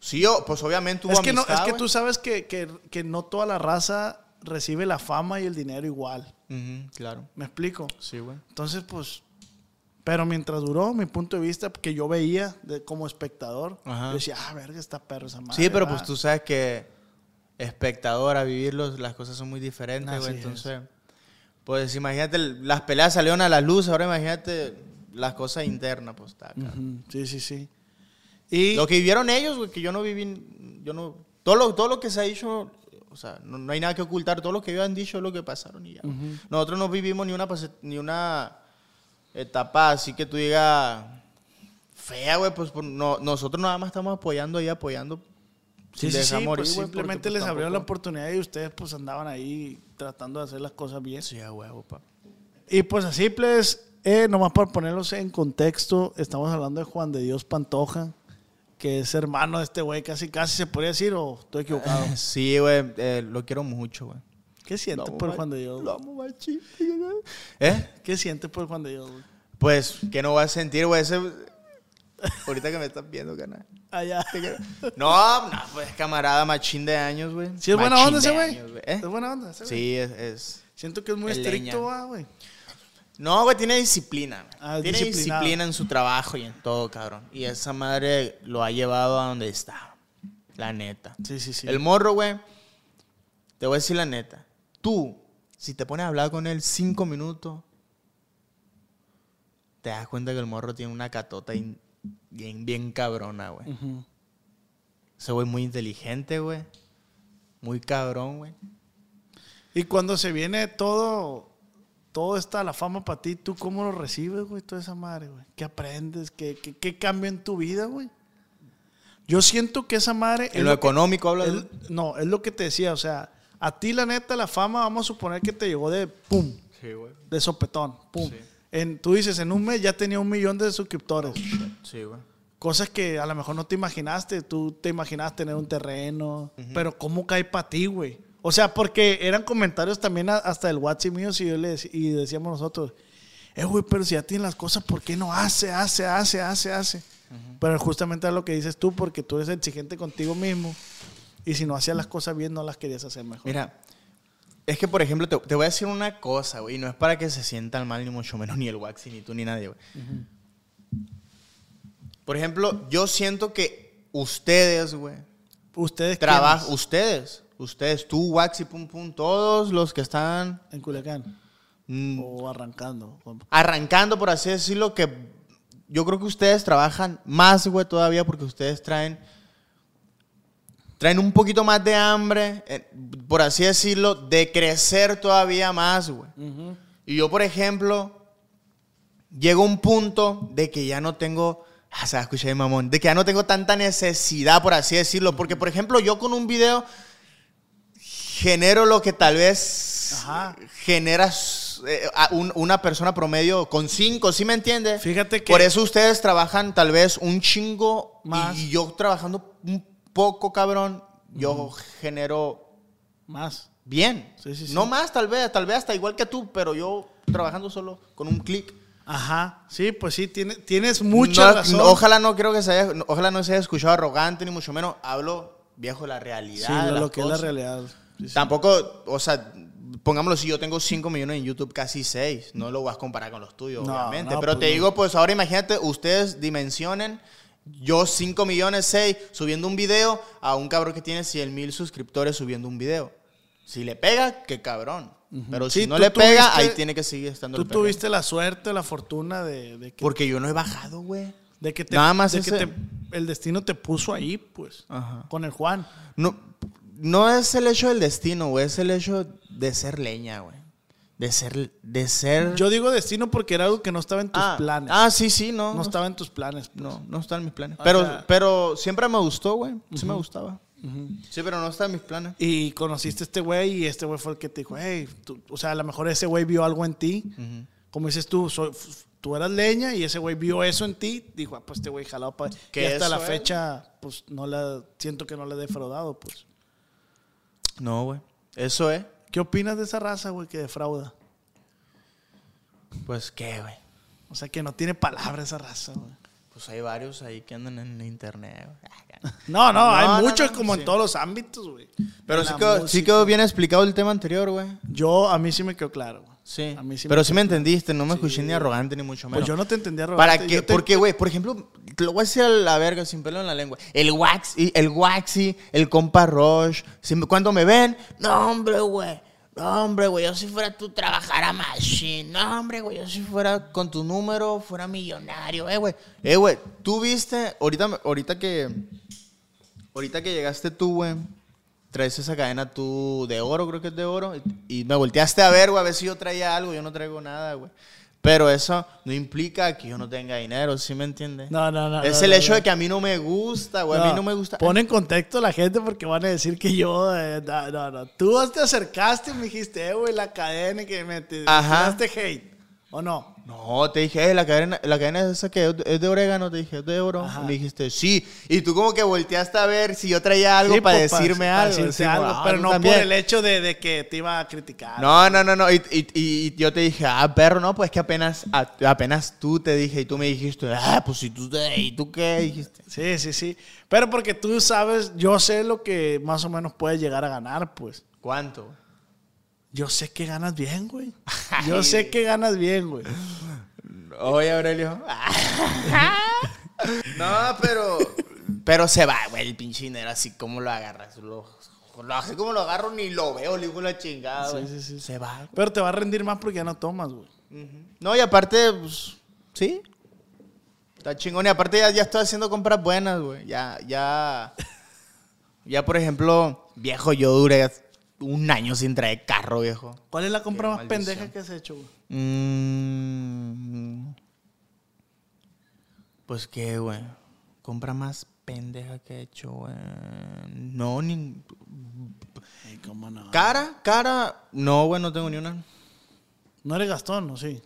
Sí, pues obviamente hubo Es que, no, es que tú sabes que, que, que no toda la raza recibe la fama y el dinero igual. Claro. ¿Me explico? Sí, güey. Entonces, pues, Pero mientras duró, mi punto de vista, que yo veía de, como espectador, Ajá. yo decía, ah, verga, está perro esa madre. Sí, pero va". pues tú sabes que espectador a vivirlos, las cosas son muy diferentes, güey. es. Pues imagínate, las peleas salieron a la luz, ahora imagínate las cosas internas, pues está. acá. Sí, sí, sí. Y Lo que vivieron ellos, güey, que yo no viví, yo no, todo lo, todo lo que se ha dicho, o sea, no, no hay nada que ocultar, todo lo que ellos han dicho es lo que pasaron y ya. Nosotros no vivimos ni una, ni una etapa así que tú digas fea, güey, pues por- no, nosotros nada más estamos apoyando y apoyando. Sí, sí, sí, morir, pues simplemente porque, pues, les abrieron la oportunidad y ustedes pues andaban ahí tratando de hacer las cosas bien. Sí, a huevo, pa. Y pues así, pues, eh, nomás para ponerlos en contexto, estamos hablando de Juan de Dios Pantoja, que es hermano de este güey, casi casi se podría decir, o estoy equivocado. Sí, güey, eh, lo quiero mucho, güey. ¿Qué sientes por Juan de Dios? Lo amo machín. ¿Eh? ¿Qué sientes por Juan de Dios? güey? Pues, ¿qué no voy a sentir, güey? Ese... Ahorita que me estás viendo, canal. Allá. No, no, pues camarada machín de años, güey. ¿Sí es buena Machín onda ese güey? ¿eh? ¿Es buena onda ese? Sí, es, es- Siento que es muy Es estricto, güey. No, güey, tiene disciplina. Ah, tiene disciplina en su trabajo y en todo, cabrón. Y esa madre lo ha llevado a donde está. La neta. Sí, sí, sí. El morro, güey, te voy a decir la neta. Tú, si te pones a hablar con él cinco minutos, te das cuenta que el morro tiene una catota in- bien, bien cabrona, güey. Ujú. Ese güey muy inteligente, güey. Muy cabrón, güey. Y cuando se viene todo, todo está la fama para ti, ¿tú cómo lo recibes, güey? Toda esa madre, güey. ¿Qué aprendes? ¿Qué, qué, qué cambia en tu vida, güey? Yo siento que esa madre... es En lo económico habla es- no, es lo que te decía, o sea, a ti la neta la fama, vamos a suponer que te llegó de pum, Sí, güey. de sopetón, pum. Sí. En, tú dices, en un mes ya tenía un millón de suscriptores. Sí, güey. Cosas que a lo mejor no te imaginaste. Tú te imaginabas tener un terreno. Pero ¿cómo cae para ti, güey? O sea, porque eran comentarios también hasta el WhatsApp mío y, yo le dec- y decíamos nosotros, eh, güey, pero si ya tienes las cosas, ¿por qué no hace, hace, hace, hace, hace? Pero justamente es lo que dices tú, porque tú eres exigente contigo mismo. Y si no hacías las cosas bien, no las querías hacer mejor. Mira, es que, por ejemplo, te, te voy a decir una cosa, güey. y No es para que se sientan mal, ni mucho menos, ni el Waxi, ni tú, ni nadie, güey. Por ejemplo, yo siento que ustedes, güey, Ustedes trabajan, ustedes, ustedes, tú, Waxi, pum, pum, todos los que están en Culiacán. mm, O arrancando. arrancando, por así decirlo, que yo creo que ustedes trabajan más, güey, todavía porque ustedes traen traen un poquito más de hambre, eh, por así decirlo, de crecer todavía más, güey. Ujú. Y yo, por ejemplo, llego a un punto de que ya no tengo, ah, se va a escuchar bien, mamón, de que ya no tengo tanta necesidad, por así decirlo, porque, por ejemplo, yo con un video genero lo que tal vez Ajá. generas eh, a un- una persona promedio con cinco, ¿sí me entiendes? Fíjate que- Por eso ustedes trabajan tal vez un chingo Más. y yo trabajando un poco, cabrón, yo genero Más. bien. Sí, sí, sí. No más, tal vez, tal vez hasta igual que tú, pero yo trabajando solo con un clic. Ajá. Sí, pues sí, tiene- tienes mucha No, razón. no, ojalá no creo que se haya, ojalá no se haya escuchado arrogante ni mucho menos. Hablo viejo la realidad. Sí, lo, que es la realidad. Tampoco, o sea, pongámoslo si yo tengo 5 millones en YouTube, casi 6. No lo vas a comparar con los tuyos, obviamente. Pero pues te digo, pues ahora imagínate, ustedes dimensionen. Yo 5 millones 6 subiendo un video a un cabrón que tiene 100 mil suscriptores subiendo un video. Si le pega, qué cabrón. Pero Sí, si no le pega, tuviste- ahí tiene que seguir estando Tú tuviste la suerte, la fortuna de, de que, Porque yo no he bajado, güey. de que te- nada más de que te- el destino te puso ahí, pues, Ajá. con el Juan. No, no es el hecho del destino, güey. Es el hecho de ser leña, güey. De ser, de ser... Yo digo destino porque era algo que no estaba en tus ah, planes. Ah, sí, sí, no. no estaba en tus planes. pues. No, no está en mis planes. O Pero, sea- pero siempre me gustó, güey. Sí me gustaba. Sí, pero no está en mis planes. Y conociste a este güey y este güey fue el que te dijo, hey, tú- o sea, a lo mejor ese güey vio algo en ti. Como dices tú, soy- tú eras leña y ese güey vio eso en ti. Dijo, ah, pues este güey jalado para... Que hasta la es. fecha, pues no la... Siento que no le he defraudado, pues. No, güey. Eso es. ¿Qué opinas de esa raza, güey, que defrauda? Pues, ¿qué, güey? O sea, que no tiene palabra esa raza, güey. Pues hay varios ahí que andan en internet, güey. No, no, No, hay no, muchos no, como sí. en todos los ámbitos, güey. Pero sí quedó, sí quedó bien explicado el tema anterior, güey. Yo, a mí sí me quedó claro, güey. Sí. A mí sí Pero sí me entendiste, no me escuché ni arrogante ni mucho menos. Pues yo no te entendía ¿Para arrogante, qué? yo te- Porque, güey, por ejemplo, lo voy a decir a la verga sin pelo en la lengua. El Waxy, el Waxy, el compa Roche. si me- cuando me ven, no, hombre, güey. No, hombre, güey, yo si fuera tú trabajara machine. No, hombre, güey, yo si fuera con tu número, fuera millonario. Eh, güey. Eh, güey, tú viste, ahorita, ahorita que, ahorita que llegaste tú, güey, traes esa cadena tú de oro, creo que es de oro, y, y me volteaste a ver, güey, a ver si yo traía algo, yo no traigo nada, güey. Pero eso no implica que yo no tenga dinero, ¿sí me entiendes? No, no, no. es no, el no, hecho no. de que a mí no me gusta, güey, a mí no me gusta. Pon en contexto a la gente porque van a decir que yo. eh, no, no, no. Tú te acercaste y me dijiste, eh, güey, la cadena que me te, Ajá. hate. ¿O no? No, te dije, "Eh, la cadena, la cadena es esa que es de- orégano, te dije, es de oro. Ajá. Me dijiste, sí. Y tú como que volteaste a ver si yo traía algo Sí, para pues, decirme para algo. algo, "Ah, pero tú no también". por el hecho de, de que te iba a criticar. No, no, no, no. Y, y- y yo te dije, ah, perro, no, pues que apenas, a- apenas tú te dije y tú me dijiste, ah, pues si tú te, ¿y tú qué dijiste? Sí, sí, sí. Pero porque tú sabes, yo sé lo que más o menos puedes llegar a ganar, pues. ¿Cuánto? Yo sé que ganas bien, güey. Yo sé que ganas bien, güey. Oye, Aurelio. no, pero. Pero se va, güey, el pinche dinero, así como lo agarras. Lo, lo- así como lo agarro, ni lo veo, le digo la chingada, Sí, güey. sí, sí. Se va. Pero te va a rendir más porque ya no tomas, güey. No, y aparte, pues, sí. Está chingón. Y aparte ya, ya estoy haciendo compras buenas, güey. Ya, ya. Ya, por ejemplo, viejo, yo duré un año sin traer carro, viejo. ¿Cuál es la compra Qué más maldición. pendeja que has hecho, güey? Mm, pues qué, güey. Compra más pendeja que he hecho, güey. No, ni. Ay, cómo no. Cara, cara. No, güey, no tengo ni una. No eres Gastón, ¿o sí?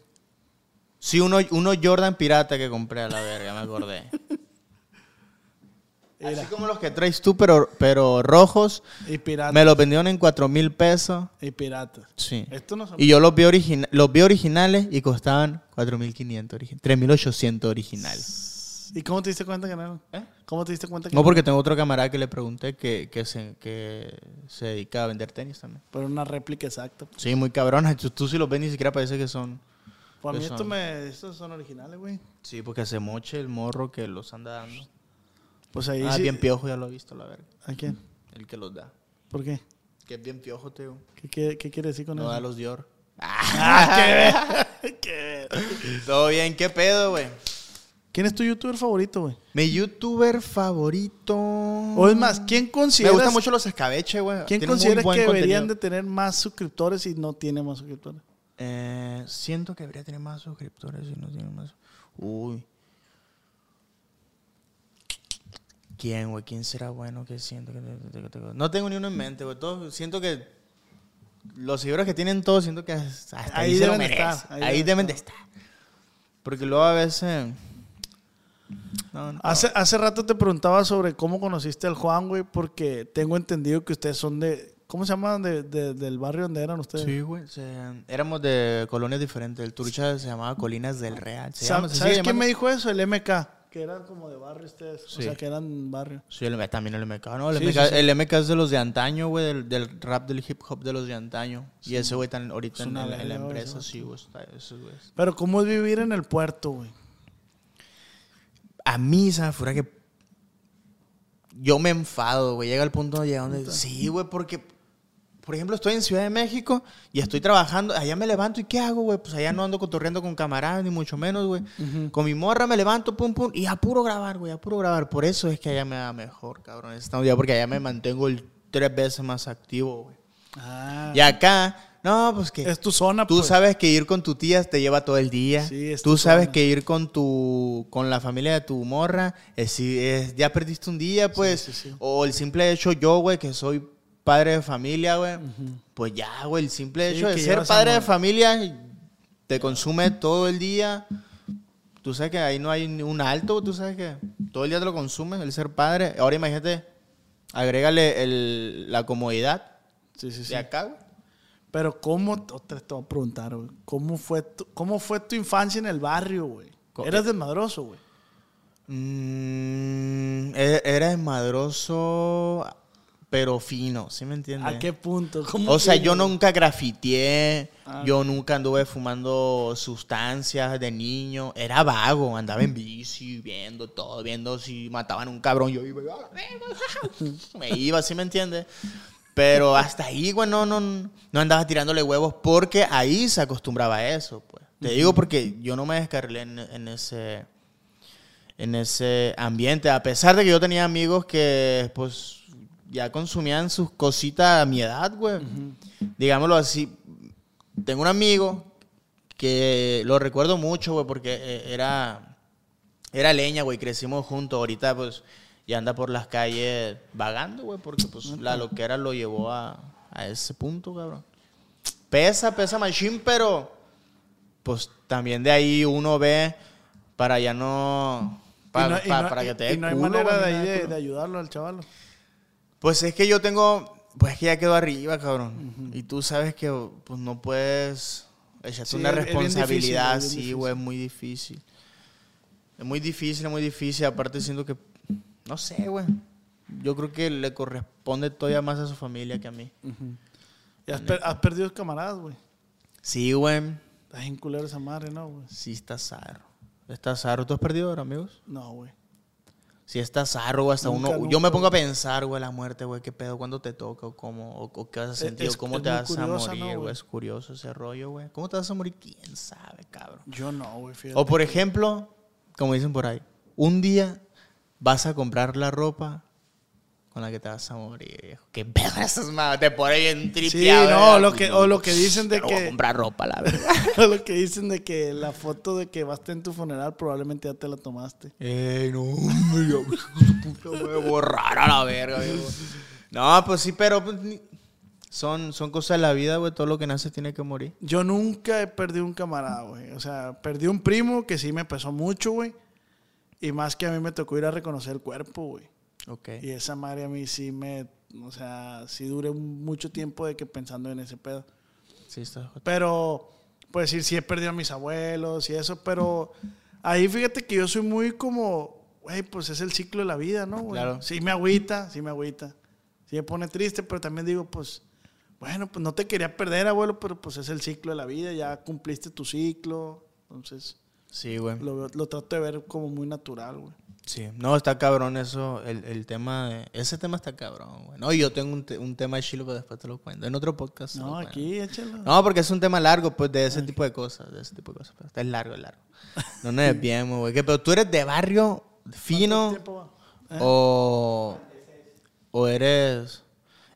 Sí, uno, uno Jordan pirata que compré a la verga, me acordé. Así como los que traes tú, pero, pero rojos. Y pirata. Me los vendieron en 4 mil pesos. Y pirata. Sí. Esto no son... Y yo los vi, origina- los vi originales y costaban 4.500 originales. 3.800 originales. ¿Y cómo te diste cuenta que no eran? ¿Eh? ¿Cómo te diste cuenta que No, porque tengo otro camarada que le pregunté que, que, se, que se dedica a vender tenis también. Pero una réplica exacta. Sí, muy cabrona. Tú, tú si los ves ni siquiera parece que son... Para mí ¿Qué esto son? me, estos son originales, güey. Sí, porque se moche el morro que los anda dando. Pues ahí Ah, sí. bien piojo, ya lo he visto, la verga. ¿A quién? El que los da. ¿Por qué? Que es bien piojo, tío. ¿Qué, qué, qué quiere decir con No eso? da los Dior. Ah, qué. Todo bien, ¿qué pedo, güey? ¿Quién es tu youtuber favorito, güey? Mi youtuber favorito. O es más, ¿quién Me consideras, gustan mucho los escabeche, güey. ¿quién Tienen consideras que buen deberían contenido. de tener más suscriptores y no tiene más suscriptores? Eh, siento que debería tener más suscriptores y no tiene más. Uy. ¿Quién, güey? ¿Quién será bueno que siento que... que- que- que- No tengo ni uno en mente, güey. Todos- Siento que... Los seguidores que tienen todos, siento que hasta ahí, Ahí se deben merecen. estar, ahí Ahí, deben de estar. Porque luego a veces... No, no. Hace, hace rato te preguntaba sobre cómo conociste al Juan, güey, porque tengo entendido que ustedes son de... ¿Cómo se llaman? De, de- del barrio donde eran ustedes. Sí, güey. se- Éramos de colonias diferentes. El Turcha se llamaba Colinas del Real. Se Sa- llama- ¿Sabes quién me dijo eso? El MK. Que eran como de barrio ustedes. O sea, que eran barrio. Sí, el, también el MK. No, el, Sí, MK, sí, el MK es de los de antaño, güey, del, del rap, del hip hop de los de antaño. Y ese güey tan ahorita en, la- en empresa, sí, güey. Pero ¿cómo es vivir en el puerto, güey? A mí, esa fuera que. Yo me enfado, güey. Llega el punto donde Sí, güey, porque. Por ejemplo, estoy en Ciudad de México y estoy trabajando. Allá me levanto y ¿qué hago, güey? Pues allá no ando cotorreando con camaradas, ni mucho menos, güey. Con mi morra me levanto, pum, pum. Y a puro grabar, güey, a puro grabar. Por eso es que allá me da mejor, cabrón. Estamos ya porque allá me mantengo el tres veces más activo, güey. Ah. Y acá, no, pues que. Es tu zona, Tú pues. sabes que ir con tu tía te lleva todo el día. Sí, es Tú sabes zona. que ir con tu con la familia de tu morra es, si- es- ya perdiste un día, pues. sí, sí. O el simple hecho yo, güey, que soy padre de familia, güey. Pues ya, güey, el simple Sí, hecho de ser padre de familia te consume todo el día. Tú sabes que ahí no hay ni un alto, tú sabes que todo el día te lo consume el ser padre. Ahora imagínate, agrégale el- la comodidad Sí, sí, sí. de acá, güey. Pero ¿cómo, otra te voy a preguntar, güey, ¿cómo fue, tu, ¿cómo fue tu infancia en el barrio, güey? Eras desmadroso, güey. Mm, e- era desmadroso. Pero fino, ¿sí me entiendes? ¿A qué punto? ¿Cómo O sea, yo nunca grafiteé, Ah. yo nunca anduve fumando sustancias de niño. Era vago, andaba en bici, viendo todo, viendo si mataban un cabrón. Yo iba, me iba, ¿sí me entiendes? Pero hasta ahí, güey, no, no, no andaba tirándole huevos porque ahí se acostumbraba a eso, pues. Te digo porque yo no me descarrilé en, en ese en ese ambiente, a pesar de que yo tenía amigos que, pues, ya consumían sus cositas a mi edad, güey. Digámoslo así. Tengo un amigo que lo recuerdo mucho, güey, porque eh, era, era leña, güey. Crecimos juntos. Ahorita, pues, ya anda por las calles vagando, güey, porque, pues, la loquera lo llevó a, a ese punto, cabrón. Pesa, pesa machine, pero, pues, también de ahí uno ve para ya no... Pa- no- y pa- no- para que te dé y no hay culo, manera de, ahí de ayudarlo al chaval. Pues es que yo tengo, pues es que ya quedó arriba, cabrón. Y tú sabes que pues no puedes echarte Sí, una responsabilidad así, güey, es muy difícil. Es muy difícil, es muy difícil. Aparte siento que, no sé, güey. Yo creo que le corresponde todavía más a su familia que a mí. Y has, per- has perdido camaradas, güey. Sí, güey. Estás en culero esa madre, ¿no, güey? Sí está zarro. Está zarro. ¿Tú has perdido ahora, amigos? No, güey. Sí está zarro, güey. Hasta Nunca, uno... nunca, yo me pongo a pensar, güey, la muerte, güey. ¿Qué pedo? ¿Cuándo te toca? ¿O cómo? ¿O, o qué vas a Es- sentir? es- ¿O cómo te vas a morir, ¿no, güey? Es curioso ese rollo, güey. ¿Cómo te vas a morir? ¿Quién sabe, cabrón? Yo no, güey. O por ejemplo, como dicen por ahí, un día vas a comprar la ropa con la que te vas a morir, viejo. Qué pedo esas madres. Te pone bien Sí, tripeado. no, lo que, o lo que dicen de Pero voy a que... comprar ropa, la verdad. o lo que dicen de que la foto de que vas a estar en tu funeral probablemente ya te la tomaste. Ey, no, su puta madre, borrar a la verga, viejo. No, pues sí, pero pues, son, son cosas de la vida, güey. Todo lo que nace tiene que morir. Yo nunca he perdido un camarada, güey. O sea, perdí un primo que sí me pesó mucho, güey. Y más que a mí me tocó ir a reconocer el cuerpo, güey. Ok. Y esa madre a mí sí me... O sea, sí duré mucho tiempo de que pensando en ese pedo. Sí, está. Pero, pues sí, sí he perdido a mis abuelos y eso, pero ahí fíjate que yo soy muy como, güey, pues es el ciclo de la vida, ¿no? güey? Claro. Sí me agüita, sí me agüita. Sí me pone triste, pero también digo, pues, bueno, pues no te quería perder, abuelo, pero pues es el ciclo de la vida, ya cumpliste tu ciclo. Entonces, Sí, güey. lo, lo trato de ver como muy natural, güey. Sí, no, está cabrón eso, el, el tema, de- ese tema está cabrón, güey. No, y yo tengo un, te- un tema chilo, pero después te lo cuento, en otro podcast. No, aquí, échalo. No, porque es un tema largo, pues, de ese tipo de cosas, de ese tipo de cosas, pero está largo, es largo. No nos desviemos, güey. ¿Qué, Pero tú eres de barrio ¿Cuánto fino tiempo va? ¿Eh? o, o eres...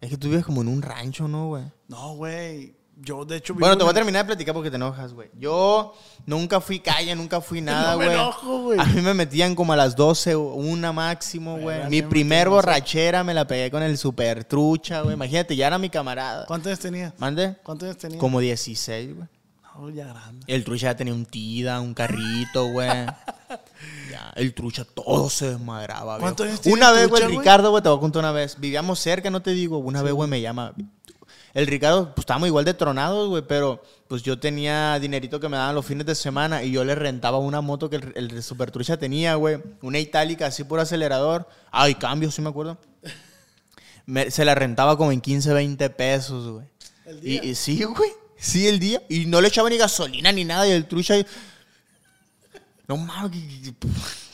Es que tú vives como en un rancho, ¿no, güey? No, güey. Yo, de hecho, Bueno, te voy a terminar de platicar porque te enojas, güey. Yo nunca fui calle, nunca fui nada, No me güey. enojo, güey. A mí me metían como a las 12, o una máximo, güey. Mi me primer borrachera me la pegué con el super trucha, güey. Imagínate, ya era mi camarada. ¿Cuántos años tenías? ¿Mande? ¿Cuántos años tenías? Como 16, güey. No, ya grande. El trucha ya tenía un tida, un carrito, güey. Ya, el trucha todo se desmadraba, güey. ¿Cuántos años tiene Una vez, güey, güey? Ricardo, güey, te voy a contar una vez. Vivíamos cerca, no te digo. Una vez, güey, me llama. El Ricardo, pues estábamos igual de tronados, güey, pero pues yo tenía dinerito que me daban los fines de semana y yo le rentaba una moto que el, el super trucha tenía, güey. Una itálica así por acelerador. Ay, cambio, sí me acuerdo. Me- se la rentaba como en 15, 20 pesos, güey. ¿El día? y sí, güey. Sí, el día. Y no le echaba ni gasolina ni nada. Y el trucha. No mames,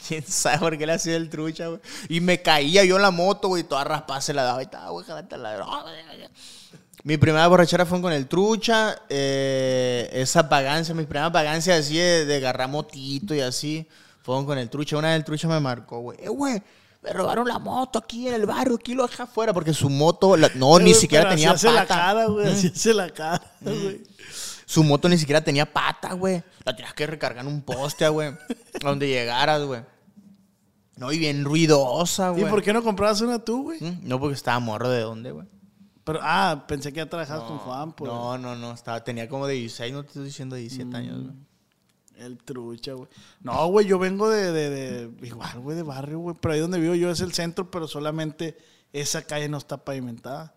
quién sabe por qué le hacía el trucha, güey. Y me caía yo en la moto, güey. Toda raspada se la daba y estaba, güey, la. Mi primera borrachera fue con el trucha. eh, esa vagancia, mis primeras vagancias así de, de agarrar motito y así. Fueron con el trucha. Una vez el trucha me marcó, güey. Eh, güey. Me robaron la moto aquí en el barrio, aquí lo dejé afuera porque su moto, la- no, Eh, ni siquiera tenía pata. la cara, güey. Así hace la cara, güey. Su moto ni siquiera tenía pata, güey. La tenías que recargar en un poste, güey. a donde llegaras, güey. No, y bien ruidosa, ¿Y güey. por qué no comprabas una tú, güey? No, porque estaba morro de dónde, güey. Pero, ah, pensé que ya trabajabas con Juan, pues. No, no, no. Estaba, tenía como de 16, no te estoy diciendo 17 años, güey. El trucha, güey. No, güey, yo vengo de, de, de- igual, güey, de barrio, güey. Pero ahí donde vivo yo es el centro, pero solamente esa calle no está pavimentada.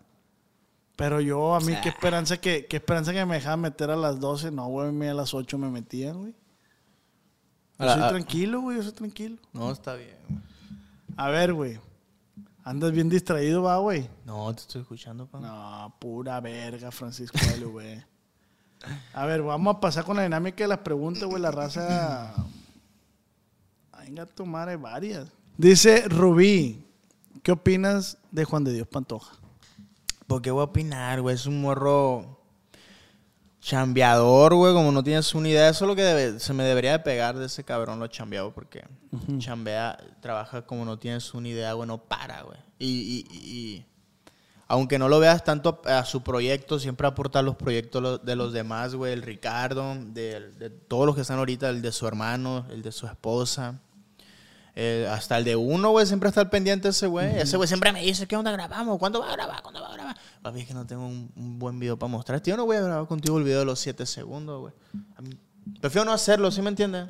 Pero yo, a mí, qué esperanza que, qué esperanza que me dejaban meter a las 12. No, güey, a mí a las 8 me metían, güey. Yo soy a- tranquilo, güey, yo soy tranquilo. No, está bien, güey. A ver, güey. Andas bien distraído, va, güey. No, te estoy escuchando, pa. No, pura verga, Francisco Elu, güey. A ver, vamos a pasar con la dinámica de las preguntas, güey. La raza. Venga, tu madre, varias. Dice Rubí, ¿qué opinas de Juan de Dios Pantoja? ¿Por qué voy a opinar, güey? Es un morro chambeador, güey, como no tienes una idea. Eso es lo que debe- se me debería de pegar de ese cabrón, lo chambeado, porque chambea, trabaja como no tienes una idea, güey, no para, güey. Y, y- y- aunque no lo veas tanto a su proyecto, siempre aporta los proyectos de los demás, güey. El Ricardo, de, de todos los que están ahorita, el de su hermano, el de su esposa. Eh, hasta el de uno, güey, siempre está al pendiente ese güey. Ese güey siempre me dice, ¿qué onda grabamos? ¿Cuándo va a grabar? ¿Cuándo va a grabar? Papi, es que no tengo un, un buen video para mostrar. Tío, no voy a grabar contigo el video de los 7 segundos, güey. Prefiero no hacerlo, ¿sí me entiendes?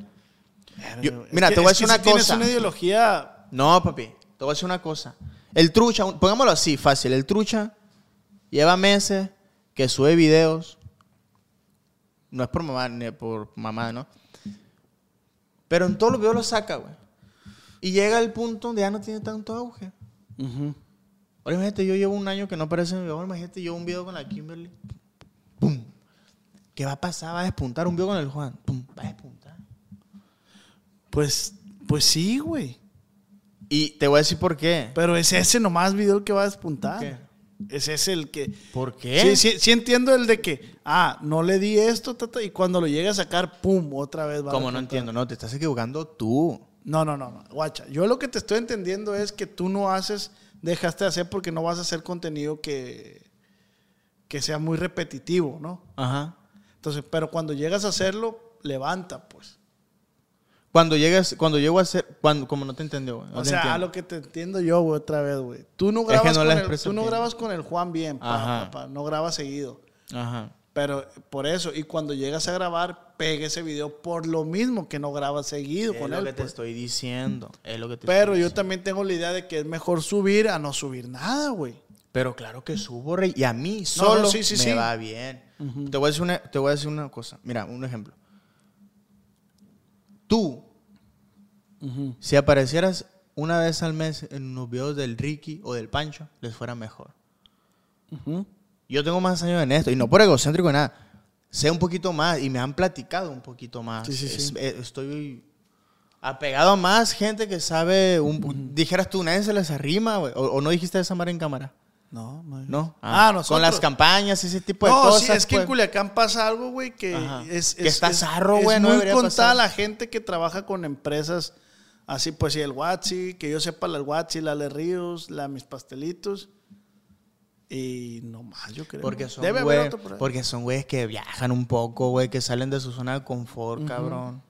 Yo- Es mira, que- te voy a es que decir una si tienes cosa. una ideología. No, papi, te voy a decir una cosa. El trucha, pongámoslo así, fácil. El trucha lleva meses que sube videos. No es por mamá, ni por mamá, ¿no? Pero en todos los videos lo saca, güey. Y llega al punto donde ya no tiene tanto auge. Ahora imagínate, yo llevo un año que no aparece en mi video. Imagínate, yo un video con la Kimberly. ¡Pum! ¿Qué va a pasar? Va a despuntar un video con el Juan. ¡Pum! Va a despuntar. Pues, pues sí, güey. Y te voy a decir por qué. Pero es ese nomás video el que va a despuntar. ¿Qué? Es ese el que. ¿Por qué? Sí, sí, sí entiendo el de que, ah, no le di esto, tata, y cuando lo llegue a sacar, pum, otra vez va a Como no entiendo, no, te estás equivocando tú. No, no, no, no. Guacha, yo lo que te estoy entendiendo es que tú no haces, dejaste de hacer porque no vas a hacer contenido que, que sea muy repetitivo, ¿no? Ajá. Entonces, pero cuando llegas a hacerlo, levanta, pues. Cuando llegas, cuando llego a hacer, cuando, como no te entendió, güey. no o sea, a lo que te entiendo yo, güey, otra vez, güey. Tú no que grabas, no con, el, tú no grabas con el Juan bien, pa, Ajá. pa, pa, no grabas seguido. Ajá. Pero por eso, y cuando llegas a grabar, pega ese video por lo mismo que no grabas seguido Es con lo él. que te pues. estoy diciendo. Es lo que te Pero estoy yo también tengo la idea de que es mejor subir a no subir nada, güey. Pero claro que subo, rey. Y a mí solo sí, sí, me sí. va bien. te, voy a decir una, te voy a decir una cosa. Mira, un ejemplo. Tú, si aparecieras una vez al mes en los videos del Ricky o del Pancho, les fuera mejor. Yo tengo más años en esto, y no por egocéntrico ni nada. Sé un poquito más y me han platicado un poquito más. Sí, sí, sí. Es- eh, estoy apegado a más gente que sabe. Un, Dijeras tú, nadie se les arrima, güey. O, o no dijiste esa madre en cámara. No, no. ¿No? Ah, nosotros. Con las campañas, ese tipo de no, cosas. sí, es que en pues. Culiacán pasa algo, güey, que Ajá. es, Que es- está es- zarro, es güey, no muy contada pasar. la gente que trabaja con empresas así, pues sí, el Watsi, que yo sepa, la Watsi, la Le Ríos, la Mis Pastelitos. Y no más, yo creo. Porque son, Debe haber güey, otro por porque son güeyes que viajan un poco, güey, que salen de su zona de confort, cabrón.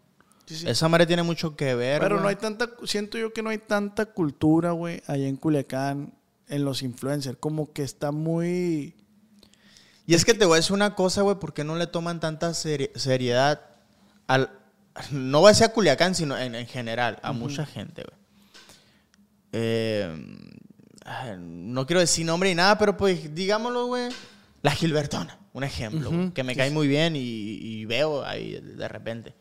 Sí, sí. Esa madre tiene mucho que ver, Pero güey. no hay tanta, siento yo que no hay tanta cultura, güey, allá en Culiacán, en los influencers. Como que está muy... Y es que te voy a decir una cosa, güey, ¿por qué no le toman tanta seri- seriedad al... No va a ser a Culiacán, sino en, en general, a mucha gente, güey. Eh, no quiero decir nombre ni nada, pero pues digámoslo, güey. La Gilbertona, un ejemplo, que me cae muy bien y, y veo ahí de repente.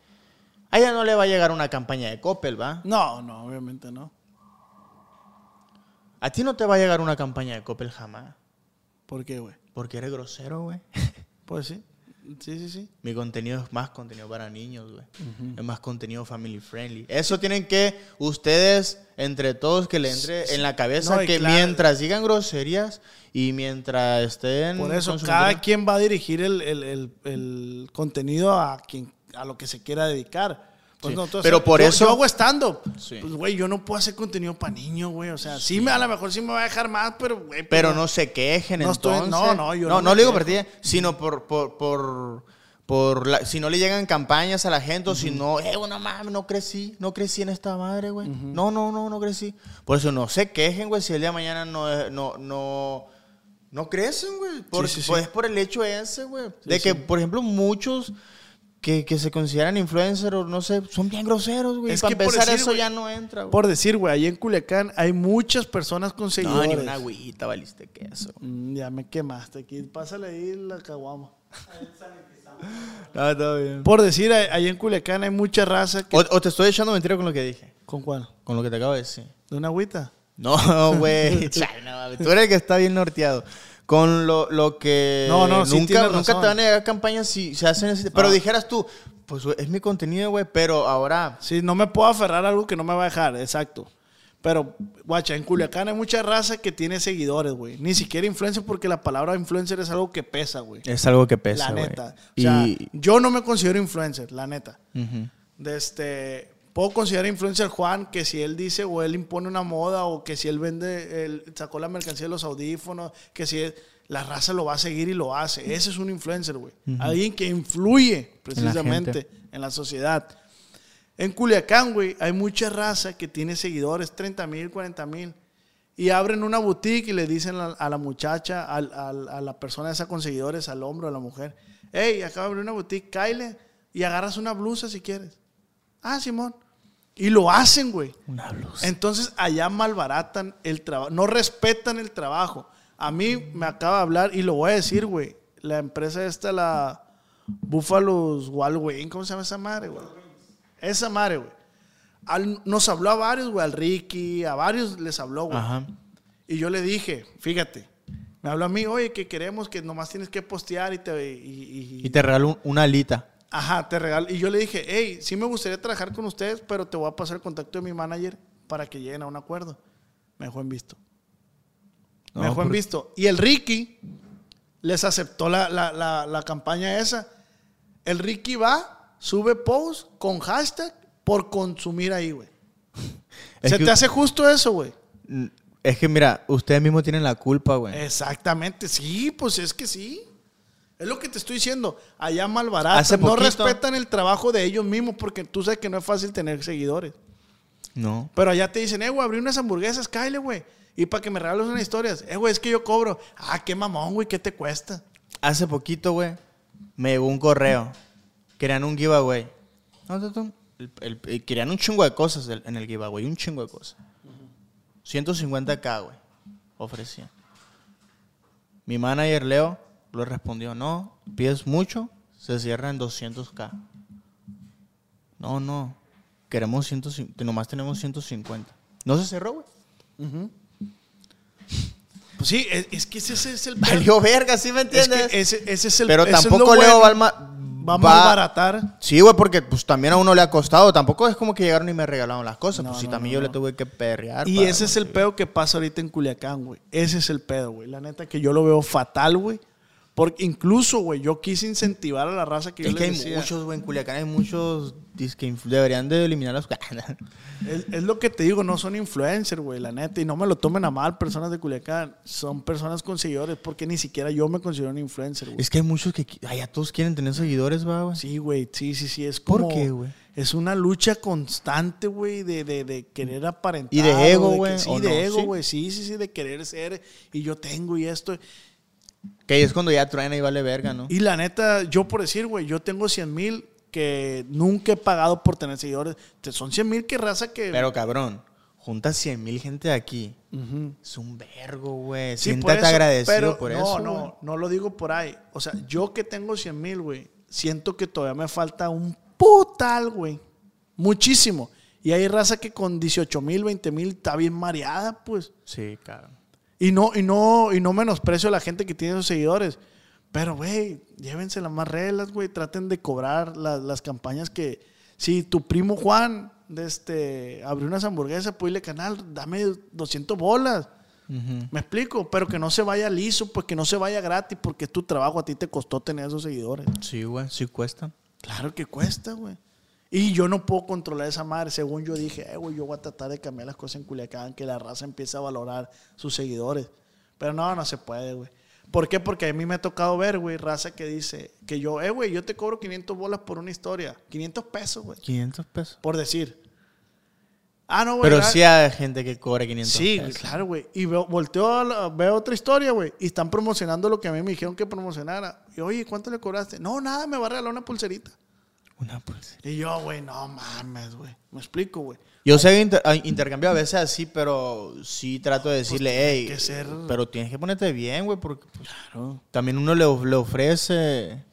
A ella no le va a llegar una campaña de Coppel, ¿va? No, no, obviamente no. A ti no te va a llegar una campaña de Coppel jamás. ¿Por qué, güey? Porque eres grosero, güey. Pues sí. Sí, sí, sí. Mi contenido es más contenido para niños, güey. Es más contenido family friendly. Eso tienen que ustedes, entre todos, que le entre en la cabeza No, que claro. mientras digan groserías y mientras estén... Por eso, cada quien va a dirigir el, el- el- el contenido a quien a lo que se quiera dedicar. Pues Sí. no, Pero por yo- eso- Yo hago stand-up. Sí. Pues, güey, yo no puedo hacer contenido para niños, güey. O sea, sí, me, a lo mejor sí me va a dejar más, pero, güey. pues, Pero no se quejen, No estoy- entonces. no, no, yo no, no no le digo por ti, sino por... por, por por la- si no le llegan campañas a la gente o si no, eh, bueno, mames, no crecí, no crecí en esta madre, güey. No, no, no, no crecí. Por eso no se quejen, güey, si el día de mañana no, no, no, no crecen, güey. Por, sí, sí. Pues por el hecho ese, güey. de que, por ejemplo, muchos que, que se consideran influencers o no sé, son bien groseros, güey. Es Para que por empezar, decir, eso ya no entra, güey. Por decir, güey, ahí en Culiacán hay muchas personas con No, seguidores. ni una agüita valiste queso. Mm, ya me quemaste aquí. Pásale ahí la caguama. No, todo bien. Por decir, ahí en Culiacán hay mucha raza que... O, o te estoy echando mentira con lo que dije. ¿Con cuál? Con lo que te acabo de decir. ¿De una agüita? No, güey. No, tú eres el que está bien norteado. Con lo, lo que No, no, nunca, nunca te van a negar campañas si se hacen ese... Pero Ah. dijeras tú, pues es mi contenido, güey, pero ahora... Sí, no me puedo aferrar a algo que no me va a dejar, exacto. Pero, guacha, en Culiacán hay mucha raza que tiene seguidores, güey. Ni siquiera influencer porque la palabra influencer es algo que pesa, güey. Es algo que pesa, La neta. O sea, Y... yo no me considero influencer, la neta. Ujú. De este, puedo considerar influencer Juan que si él dice o él impone una moda o que si él vende, él sacó la mercancía de los audífonos, que si él- la raza lo va a seguir y lo hace. Ese es un influencer, güey. Alguien que influye precisamente en la sociedad. En Culiacán, güey, hay mucha raza que tiene seguidores, 30 mil, 40 mil. Y abren una boutique y le dicen a, a la muchacha, a la persona esa con seguidores, al hombre o a la mujer, hey, acabo de abrir una boutique, cáile y agarras una blusa si quieres. Ah, Simón. Y lo hacen, güey. Una blusa. Entonces allá malbaratan el trabajo, no respetan el trabajo. A mí me acaba de hablar y lo voy a decir, güey. La empresa esta, la Buffalo's Wing, ¿cómo se llama esa madre, güey? Esa madre, güey. Al- nos habló a varios, güey, al Ricky, a varios les habló, güey. Ajá. Y yo le dije, fíjate, me habló a mí, oye, que queremos que nomás tienes que postear y te... y- y- Y te regalo un- una alita. Ajá, te regalo. Y yo le dije, hey, sí me gustaría trabajar con ustedes, pero te voy a pasar el contacto de mi manager para que lleguen a un acuerdo. Me dejó en visto. Me No, dejó en visto. Y el Ricky les aceptó la, la- la- la campaña esa. El Ricky va, sube post con hashtag por consumir ahí, güey. ¿Se que- te hace justo eso, güey? Es que mira, ustedes mismos tienen la culpa, güey. Exactamente, sí, pues es que sí. Es lo que te estoy diciendo. Allá malbarato. No respetan el trabajo de ellos mismos porque tú sabes que no es fácil tener seguidores. No. Pero allá te dicen, eh, güey, abrí unas hamburguesas, cáele, güey. Y para que me regales unas historias. Eh, güey, es que yo cobro. Ah, qué mamón, güey, ¿qué te cuesta? Hace poquito, güey, me llegó un correo. Querían un giveaway. No, no, no. El- el- el- querían un chingo de cosas en el giveaway, un chingo de cosas. 150k, güey, ofrecían. Mi manager, Leo, lo respondió, no, pides mucho, se cierra en 200k. No, no, queremos 150, nomás tenemos 150. No se cerró, güey. Pues sí, es, es que ese, ese es el pedo. Valió verga, ¿sí me Es entiendes? que ese, ese es el Pero tampoco Leo bueno. va a malbaratar. Sí, güey, porque pues también a uno le ha costado. Tampoco es como que llegaron y me regalaron las cosas. No, pues sí, no, también no, yo le tuve que perrear. Y ese es el pedo que pasa ahorita en Culiacán, güey. Ese es el pedo, güey. La neta que yo lo veo fatal, güey. Porque incluso, güey, yo quise incentivar a la raza que yo Es que hay decía. muchos, güey, en Culiacán hay muchos que deberían de eliminar los... Es, es lo que te digo, no son influencers, güey, la neta. Y no me lo tomen a mal personas de Culiacán. Son personas con seguidores porque ni siquiera yo me considero un influencer, güey. es que hay muchos que... Ay, ya todos quieren tener seguidores, va, güey. Sí, güey, sí, sí, sí. Es ¿Por como... qué, güey? Es una lucha constante, güey, de, de, de querer aparentar. Y de ego, güey, Sí, ¿o de no? ego, Sí. güey. Sí, sí, sí, de querer ser. Y yo tengo y esto. Que ahí es cuando ya truena y vale verga, ¿no? Y la neta, yo por decir, güey, yo tengo 100 mil que nunca he pagado por tener seguidores. Son 100 mil que raza que... Pero, cabrón, juntas 100 mil gente aquí. Es un vergo, güey. Sí, por Siéntate eso, agradecido pero por no, eso, No, güey. no lo digo por ahí. O sea, yo que tengo 100 mil, güey, siento que todavía me falta un putal, güey. Muchísimo. Y hay raza que con 18 mil, 20 mil está bien mareada, pues. Sí, cabrón. Y no, y no, y no menosprecio a la gente que tiene sus seguidores. Pero, güey, llévense las más reglas, güey. Traten de cobrar las, las campañas que. Si tu primo Juan de este, abrió unas hamburguesas, pues dile canal, dame 200 bolas. Me explico, pero que no se vaya liso, pues que no se vaya gratis, porque es tu trabajo, a ti te costó tener esos seguidores. Sí, güey, sí cuesta. Claro que cuesta, güey. Y yo no puedo controlar esa madre. Según yo dije, eh, güey, yo voy a tratar de cambiar las cosas en Culiacán, que la raza empiece a valorar sus seguidores. Pero no, no se puede, güey. ¿Por qué? Porque a mí me ha tocado ver, güey, raza que dice que yo, eh, güey, yo te cobro 500 bolas por una historia. 500 pesos, güey. 500 pesos. Por decir. Ah, no, güey. Pero sí hay gente que cobra 500 Sí, pesos. claro, güey. Y veo, volteo, a la- veo otra historia, güey. Y están promocionando lo que a mí me dijeron que promocionara. Y, oye, ¿cuánto le cobraste? No, nada, me va a regalar una pulserita. Una pulsera. Y yo, güey, no mames, güey. Me explico, güey. Yo sé que inter- ah, intercambio a veces así, pero sí trato de decirle, hey, Pues que ser- pero tienes que ponerte bien, güey, porque pues, también uno le, le ofrece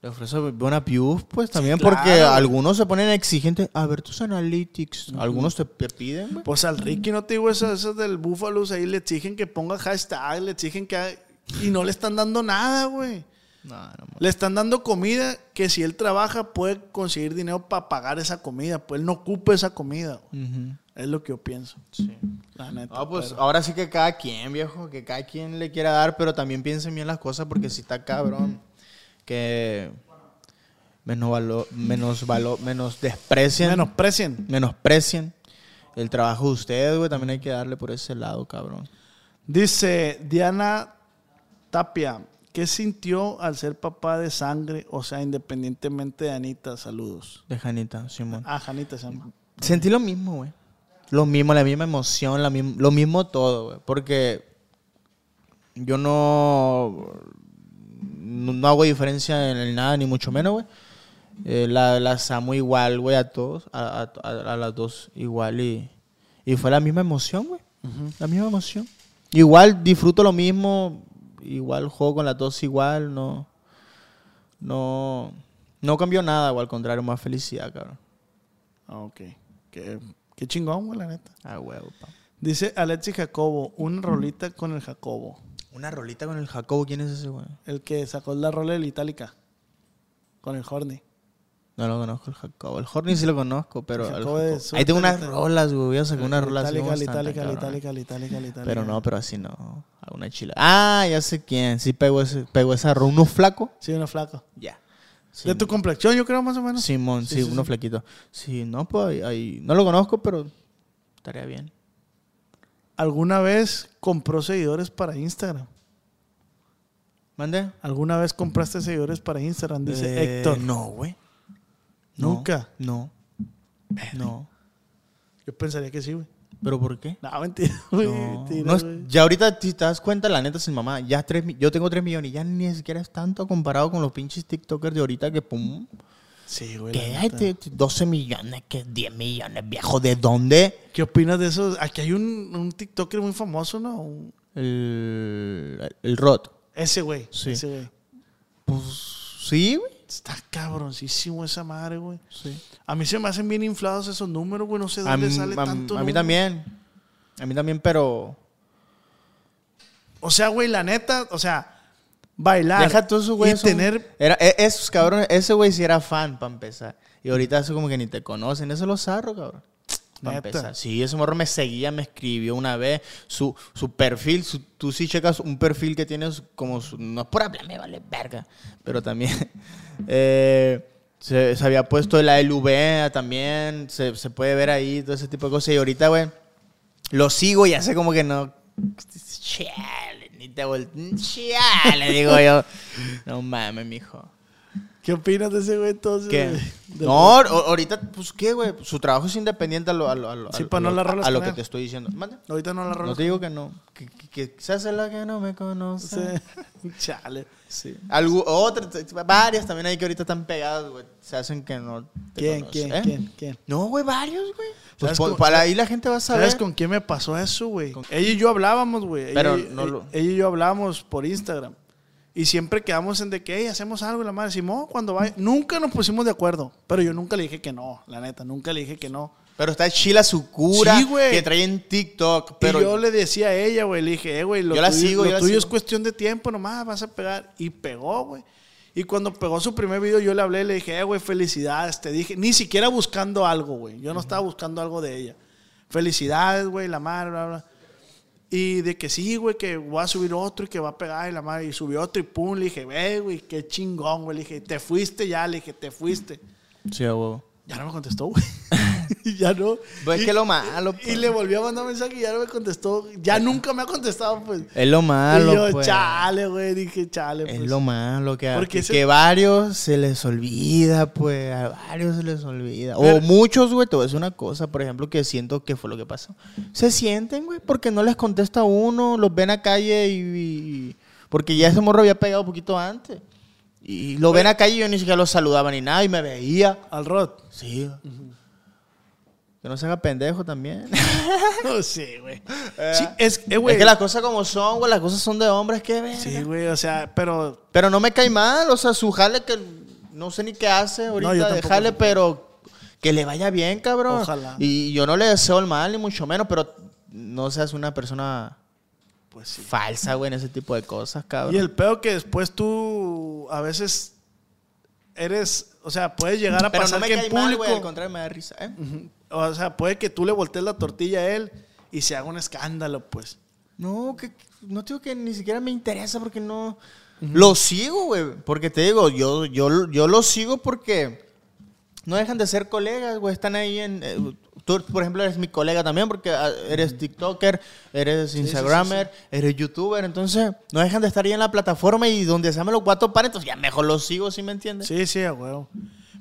Le ofrece buena views, pues también, claro. porque algunos se ponen exigentes. A ver tus analytics. Algunos te, te piden, güey. Pues al Ricky, no te digo eso, eso del Búfalos, ahí le exigen que ponga hashtag, le exigen que... haga- Y no le están dando nada, güey. No. Le están dando comida que si él trabaja puede conseguir dinero para pagar esa comida. Pues él no ocupa esa comida. Es lo que yo pienso. Sí. La neta. No, pues pero- ahora sí que cada quien, viejo, que cada quien le quiera dar, pero también piensen bien las cosas porque si está cabrón, que menos valor, menos valor, menos desprecien, Menosprecien. menosprecien el trabajo de ustedes, güey, también hay que darle por ese lado, cabrón. Dice Diana Tapia, ¿qué sintió al ser papá de sangre? O sea, independientemente de Anita, saludos. De Janita, Simón. Ah, Janita se llama. Sentí lo mismo, güey. Lo mismo, la misma emoción, la misma- lo mismo todo, güey. Porque yo no, no, hago diferencia en el nada, ni mucho menos, güey. Eh, la- las amo igual, güey, a todos, a, a- a- a las dos igual. Y, y fue la misma emoción, güey. La misma emoción. Igual disfruto lo mismo, igual juego con las dos igual, no. No, no cambió nada, o al contrario, más felicidad, cabrón. Ah, ok. Qué, qué chingón, güey, la neta. Ah, huevo, pa. Dice Alexi Jacobo, una rolita con el Jacobo. Una rolita con el Jacobo, ¿quién es ese, güey? El que sacó la rola de la Itálica. Con el Horny. No lo conozco, el Jacobo. El Horny sí lo conozco, pero. El el Jacobo Jacobo- es Ahí tengo unas rolas, güey. Voy a sacar una rola así Itálica, como la están, Itálica, la cabrón. Itálica, la Itálica, la Itálica. Pero no, pero así no. Alguna chila. Ah, ya sé quién. Sí pegó, ese, pegó esa rola. ¿Uno flaco? Sí, uno flaco. Ya. Sí, De tu complexión, yo creo, más o menos. Simón, sí, Sí, sí, uno flaquito. Sí, no, pues ahí, ahí- No lo conozco, pero estaría bien. ¿Alguna vez compró seguidores para Instagram? ¿Mande? ¿Alguna vez compraste seguidores para Instagram? Dice Eh, Héctor. No, güey. ¿Nunca? No. No. Yo pensaría que sí, güey. ¿Pero por qué? No, mentira, güey. No, mentira, no es- güey. ya ahorita si te das cuenta, la neta sin mamá, ya tres, mi- yo tengo 3 millones y ya ni siquiera es tanto comparado con los pinches TikTokers de ahorita que pum, Sí, güey. que la neta. te- te- 12 millones, que 10 millones, viejo, ¿de dónde? ¿Qué opinas de eso? Aquí hay un, un TikToker muy famoso, ¿no? Un- El, el ROT. Ese güey. Sí. Ese güey. Pues sí, güey. Está cabroncísimo esa madre, güey. Sí. A mí se me hacen bien inflados esos números, güey. No sé A, dónde mí- sale a- tanto. a mí número. también. A mí también, pero. O sea, güey, la neta, o sea, bailar. Deja tú esos güeyes. Y son- tener. Era, e- esos cabrones, ese güey sí era fan para empezar. Y ahorita eso como que ni te conocen. Eso lo zarro, cabrón. Para empezar. Sí, ese morro me seguía, me escribió una vez. Su, su perfil, su- tú sí checas un perfil que tienes como. su- no es por hablar, me vale verga. Pero también. eh, se, se había puesto la LV también. Se, se puede ver ahí, todo ese tipo de cosas. Y ahorita, güey, lo sigo y hace como que no. Chale, ni te volteé. Chale, digo yo. No mames, mijo. ¿Qué opinas de ese güey entonces? No, ahorita, pues, ¿qué, güey? Su trabajo es independiente a lo, a lo, a lo- Sí, a no lo- la rolas a lo con que te estoy diciendo. Mande. Ahorita no la No rola. te digo que no. Que, que, que se hace la que no me conoce. Sí. Chale. Sí. Algu- otras, varias también hay que ahorita están pegadas, güey. Se hacen que no te ¿Quién, quién, ¿eh? quién, quién? No, güey, varios, güey. Pues ¿Sabes pon- con- para ahí la gente va a saber. ¿Sabes con quién me pasó eso, güey? Ella y yo hablábamos, güey. Pero no lo- ella y yo hablábamos por Instagram. Y siempre quedamos en de que, hey, hacemos algo. Y la madre, Simón, cuando vaya. Nunca nos pusimos de acuerdo. Pero yo nunca le dije que no, la neta. Nunca le dije que no. Pero está chila su cura Sí, que trae en TikTok. Pero y yo le decía a ella, güey, le dije, eh, güey, lo Yo la tuyo, sigo, lo yo la tuyo es cuestión de tiempo nomás, vas a pegar. Y pegó, güey. Y cuando pegó su primer video, yo le hablé, le dije, eh, güey, felicidades. Te dije, ni siquiera buscando algo, güey. Yo no estaba buscando algo de ella. Felicidades, güey, la madre, bla, bla. Y de que sí, güey, que voy a subir otro y que va a pegar y la madre. Y subió otro y pum, le dije, ve, güey, qué chingón, güey. Le dije, te fuiste ya, le dije, te fuiste. Sí, a. Ya no me contestó, güey. Y ya no. Pues es Y- que lo malo, y pues. le volví a mandar mensaje y ya no me contestó. Ya nunca me ha contestado, pues. Es lo malo, y yo, pues. chale, güey. Dije, chale, Es pues. lo malo que, Porque que, ese- que varios se les olvida, pues, a varios se les olvida. Pero- o muchos, güey, a decir una cosa, por ejemplo, que siento que fue lo que pasó. Se sienten, güey, porque no les contesta uno, los ven a calle y, y- porque ya ese morro había pegado un poquito antes. Y lo ven a calle y yo ni siquiera lo saludaba ni nada y me veía. Al Rod. Sí. Que no se haga pendejo también. No, sí, güey. Sí, es, eh, es que las cosas como son, güey, las cosas son de hombres, que ver. Sí, güey, o sea, pero. Pero no me cae mal, o sea, su jale que no sé ni qué hace ahorita, déjale, sé. pero que le vaya bien, cabrón. Ojalá. Y yo no le deseo el mal, ni mucho menos, pero no seas una persona Pues sí. falsa, güey, en ese tipo de cosas, cabrón. Y el peor que después tú a veces eres, o sea, puedes llegar a pero pasar no me que cae en mal, público, güey, al contrario, me da risa, ¿eh? O sea, puede que tú le voltees la tortilla a él y se haga un escándalo, pues. No, que no digo que ni siquiera me interesa porque no lo sigo, güey, porque te digo, yo yo yo lo sigo porque no dejan de ser colegas, güey, están ahí en eh, tú, por ejemplo, eres mi colega también porque ah, eres TikToker, eres sí, Instagramer, eres YouTuber, entonces no dejan de estar ahí en la plataforma y donde se me los cuatro pares, entonces ya mejor los sigo, ¿sí me entiendes? Sí, sí, a huevo.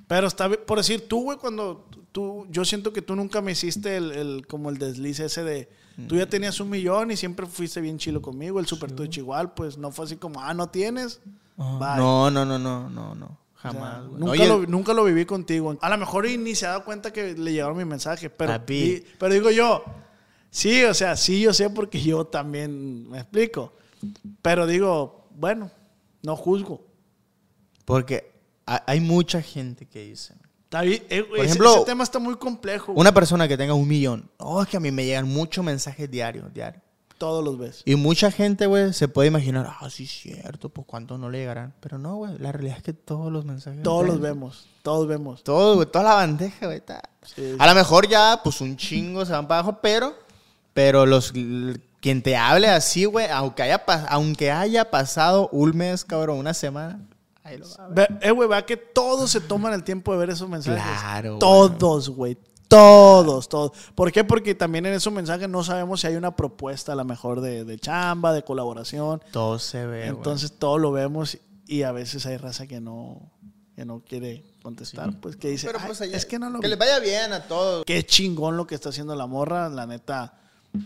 Pero está bien, por decir, tú, güey, cuando tú, yo siento que tú nunca me hiciste el, el- como el desliz ese de, tú ya tenías un millón y siempre fuiste bien chilo conmigo, el Super Twitch igual, pues no fue así como, ah, no tienes. No, no, no, no, no, no, jamás, güey. nunca, Oye, lo, nunca lo viví contigo. A lo mejor ni se ha dado cuenta que le llegaron mi mensaje, pero, di- pero digo yo, sí, o sea, sí, yo sé porque yo también me explico. Pero digo, bueno, no juzgo. porque ha- hay mucha gente que dice, Está bien, eh, Por ese- ejemplo, ese tema está muy complejo. güey. Una persona que tenga un millón. Oh, es que a mí me llegan muchos mensajes diarios, diarios. Todos los ves. Y mucha gente, güey, se puede imaginar, ah, sí, cierto, pues cuántos no le llegarán. Pero no, güey, la realidad es que todos los mensajes. Todos los vemos. Todos vemos. Todos, güey, toda la bandeja, güey. está. Sí, A lo mejor ya, pues un chingo se van para abajo, pero, pero los, quien te hable así, güey, aunque haya, aunque haya pasado un mes, cabrón, una semana, ahí lo va a ver. Ve- eh, güey, va que todos se toman el tiempo de ver esos mensajes. Claro. Todos, güey. Todos, todos. ¿Por qué? Porque también en esos mensajes no sabemos si hay una propuesta a lo mejor de, de chamba, de colaboración. Todo se ve. Entonces todo lo vemos y a veces hay raza que no, que no quiere contestar. Pues que dice, Pero "Ay, pues allá- es que no lo Que vi". les vaya bien a todos. Qué chingón lo que está haciendo la morra. La neta,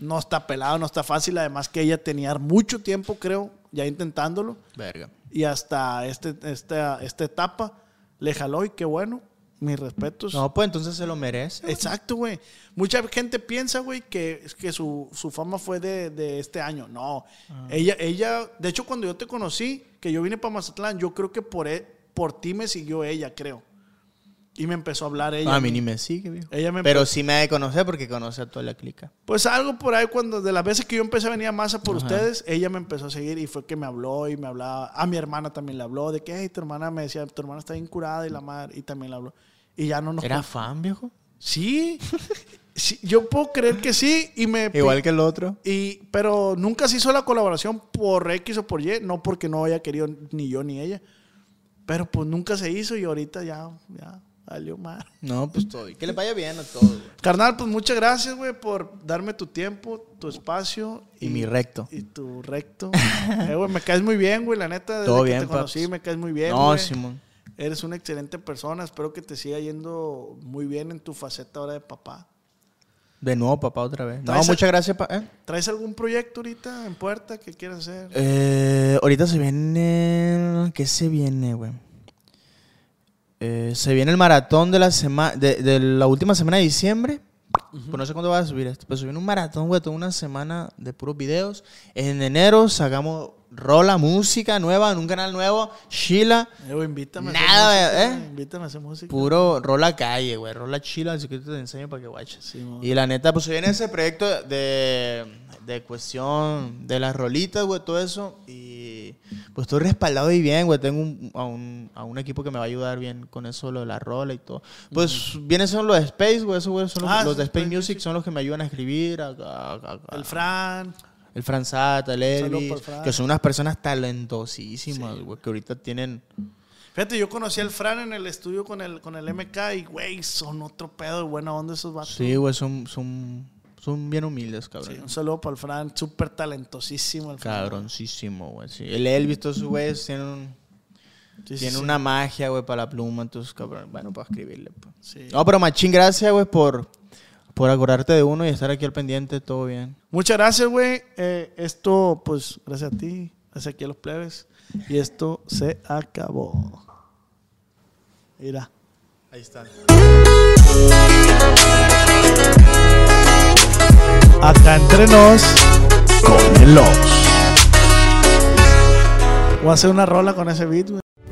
no está pelado, no está fácil. Además que ella tenía mucho tiempo, creo, ya intentándolo. Verga. Y hasta este, esta, esta etapa le jaló y qué bueno. Mis respetos. No, pues entonces se lo merece. güey. Exacto, güey. Mucha gente piensa, güey, que, que su, su fama fue de, de este año. No. Ah. Ella, ella, de hecho, cuando yo te conocí, que yo vine para Mazatlán, yo creo que por, e- por ti me siguió ella, creo. Y me empezó a hablar ella. a mí ni me sigue, viejo. Ella me Pero empezó- sí me ha de conocer porque conoce a toda la clica. Pues algo por ahí, cuando de las veces que yo empecé a venir a Maza por ustedes, ella me empezó a seguir y fue que me habló y me hablaba. A mi hermana también le habló, de que, hey, tu hermana me decía, tu hermana está bien curada y la madre, y también le habló. Y ya no nos. ¿Era fan, viejo? Sí. Sí, yo puedo creer que sí y me Igual que el otro. y pero nunca se hizo la colaboración por X o por Y, no porque no haya querido ni yo ni ella. Pero pues nunca se hizo y ahorita ya ya valió mal. No, pues todo. Que les vaya bien a todos, güey. Carnal, pues muchas gracias, güey, por darme tu tiempo, tu espacio Y mi recto. y tu recto. Eh, güey, me caes muy bien, güey, la neta, desde Todo que bien, te conocí paps. me caes muy bien, No, güey. Simón. Eres una excelente persona, espero que te siga yendo muy bien en tu faceta ahora de papá. De nuevo, papá, otra vez. No, muchas gracias, pa- ¿eh? ¿Traes algún proyecto ahorita en puerta que quieras hacer? Eh, ahorita se viene. ¿Qué se viene, güey? Eh, se viene el maratón de la semana. De, de la última semana de diciembre. Pues no sé cuándo va a subir esto. Pero se viene un maratón, güey, toda una semana de puros videos. En enero sacamos rola, música nueva en un canal nuevo. Sheila. Eh, invítame Nada, a hacer música, ¿eh? Invítame a hacer música. Puro rola calle, güey. Rola chila, así que te enseño para que guaches. Sí, y la neta, pues se viene ese proyecto de, de cuestión de las rolitas, güey, todo eso. Y pues estoy respaldado y bien, güey. Tengo un- a, un, a un equipo que me va a ayudar bien con eso, lo de la rola y todo. Pues vienen son los de Space, güey. Esos güey son los, Ah, los de Space Space Music, son los que me ayudan a escribir. a- a- El Fran. el Franzata, el Saludos Elvis, Fran. que son unas personas talentosísimas, güey, que ahorita tienen... Fíjate, yo conocí al Fran en el estudio con el, con el MK y, güey, son otro pedo de buena onda esos vatos. Sí, güey, son, son, son bien humildes, cabrón. Sí, un saludo para el Fran, súper talentosísimo el Fran. Cabroncísimo, güey. Sí. El Elvis, todos sus güeyes tienen, un- Sí, sí. una magia, güey, para la pluma. Entonces, cabrón, bueno, para escribirle. pues. Sí. No, pero machín, gracias, güey, por, por acordarte de uno y estar aquí al pendiente. Todo bien. Muchas gracias, güey. Eh, esto, pues, gracias a ti, gracias aquí a los plebes. Y esto se acabó. Mira. Ahí está. Acá entre nos, con el Ops. Voy hacer una rola con ese beat.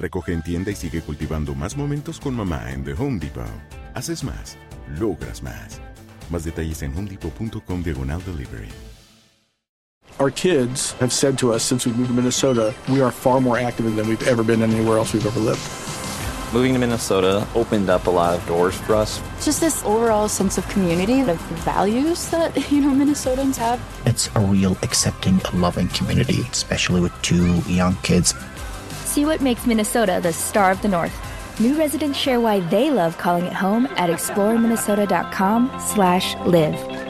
Recoge en tienda y sigue cultivando más momentos con mamá en The Home Depot. Haces más, logras más. Más detalles en homedepot.com diagonal delivery. Our kids have said to us since we moved to Minnesota, we are far more active than we've ever been anywhere else we've ever lived. Moving to Minnesota opened up a lot of doors for us. Just this overall sense of community, the values that, you know, Minnesotans have. It's a real accepting, loving community, especially with two young kids. See what makes Minnesota the star of the North. New residents share why they love calling it home at exploreminnesota.com slash live.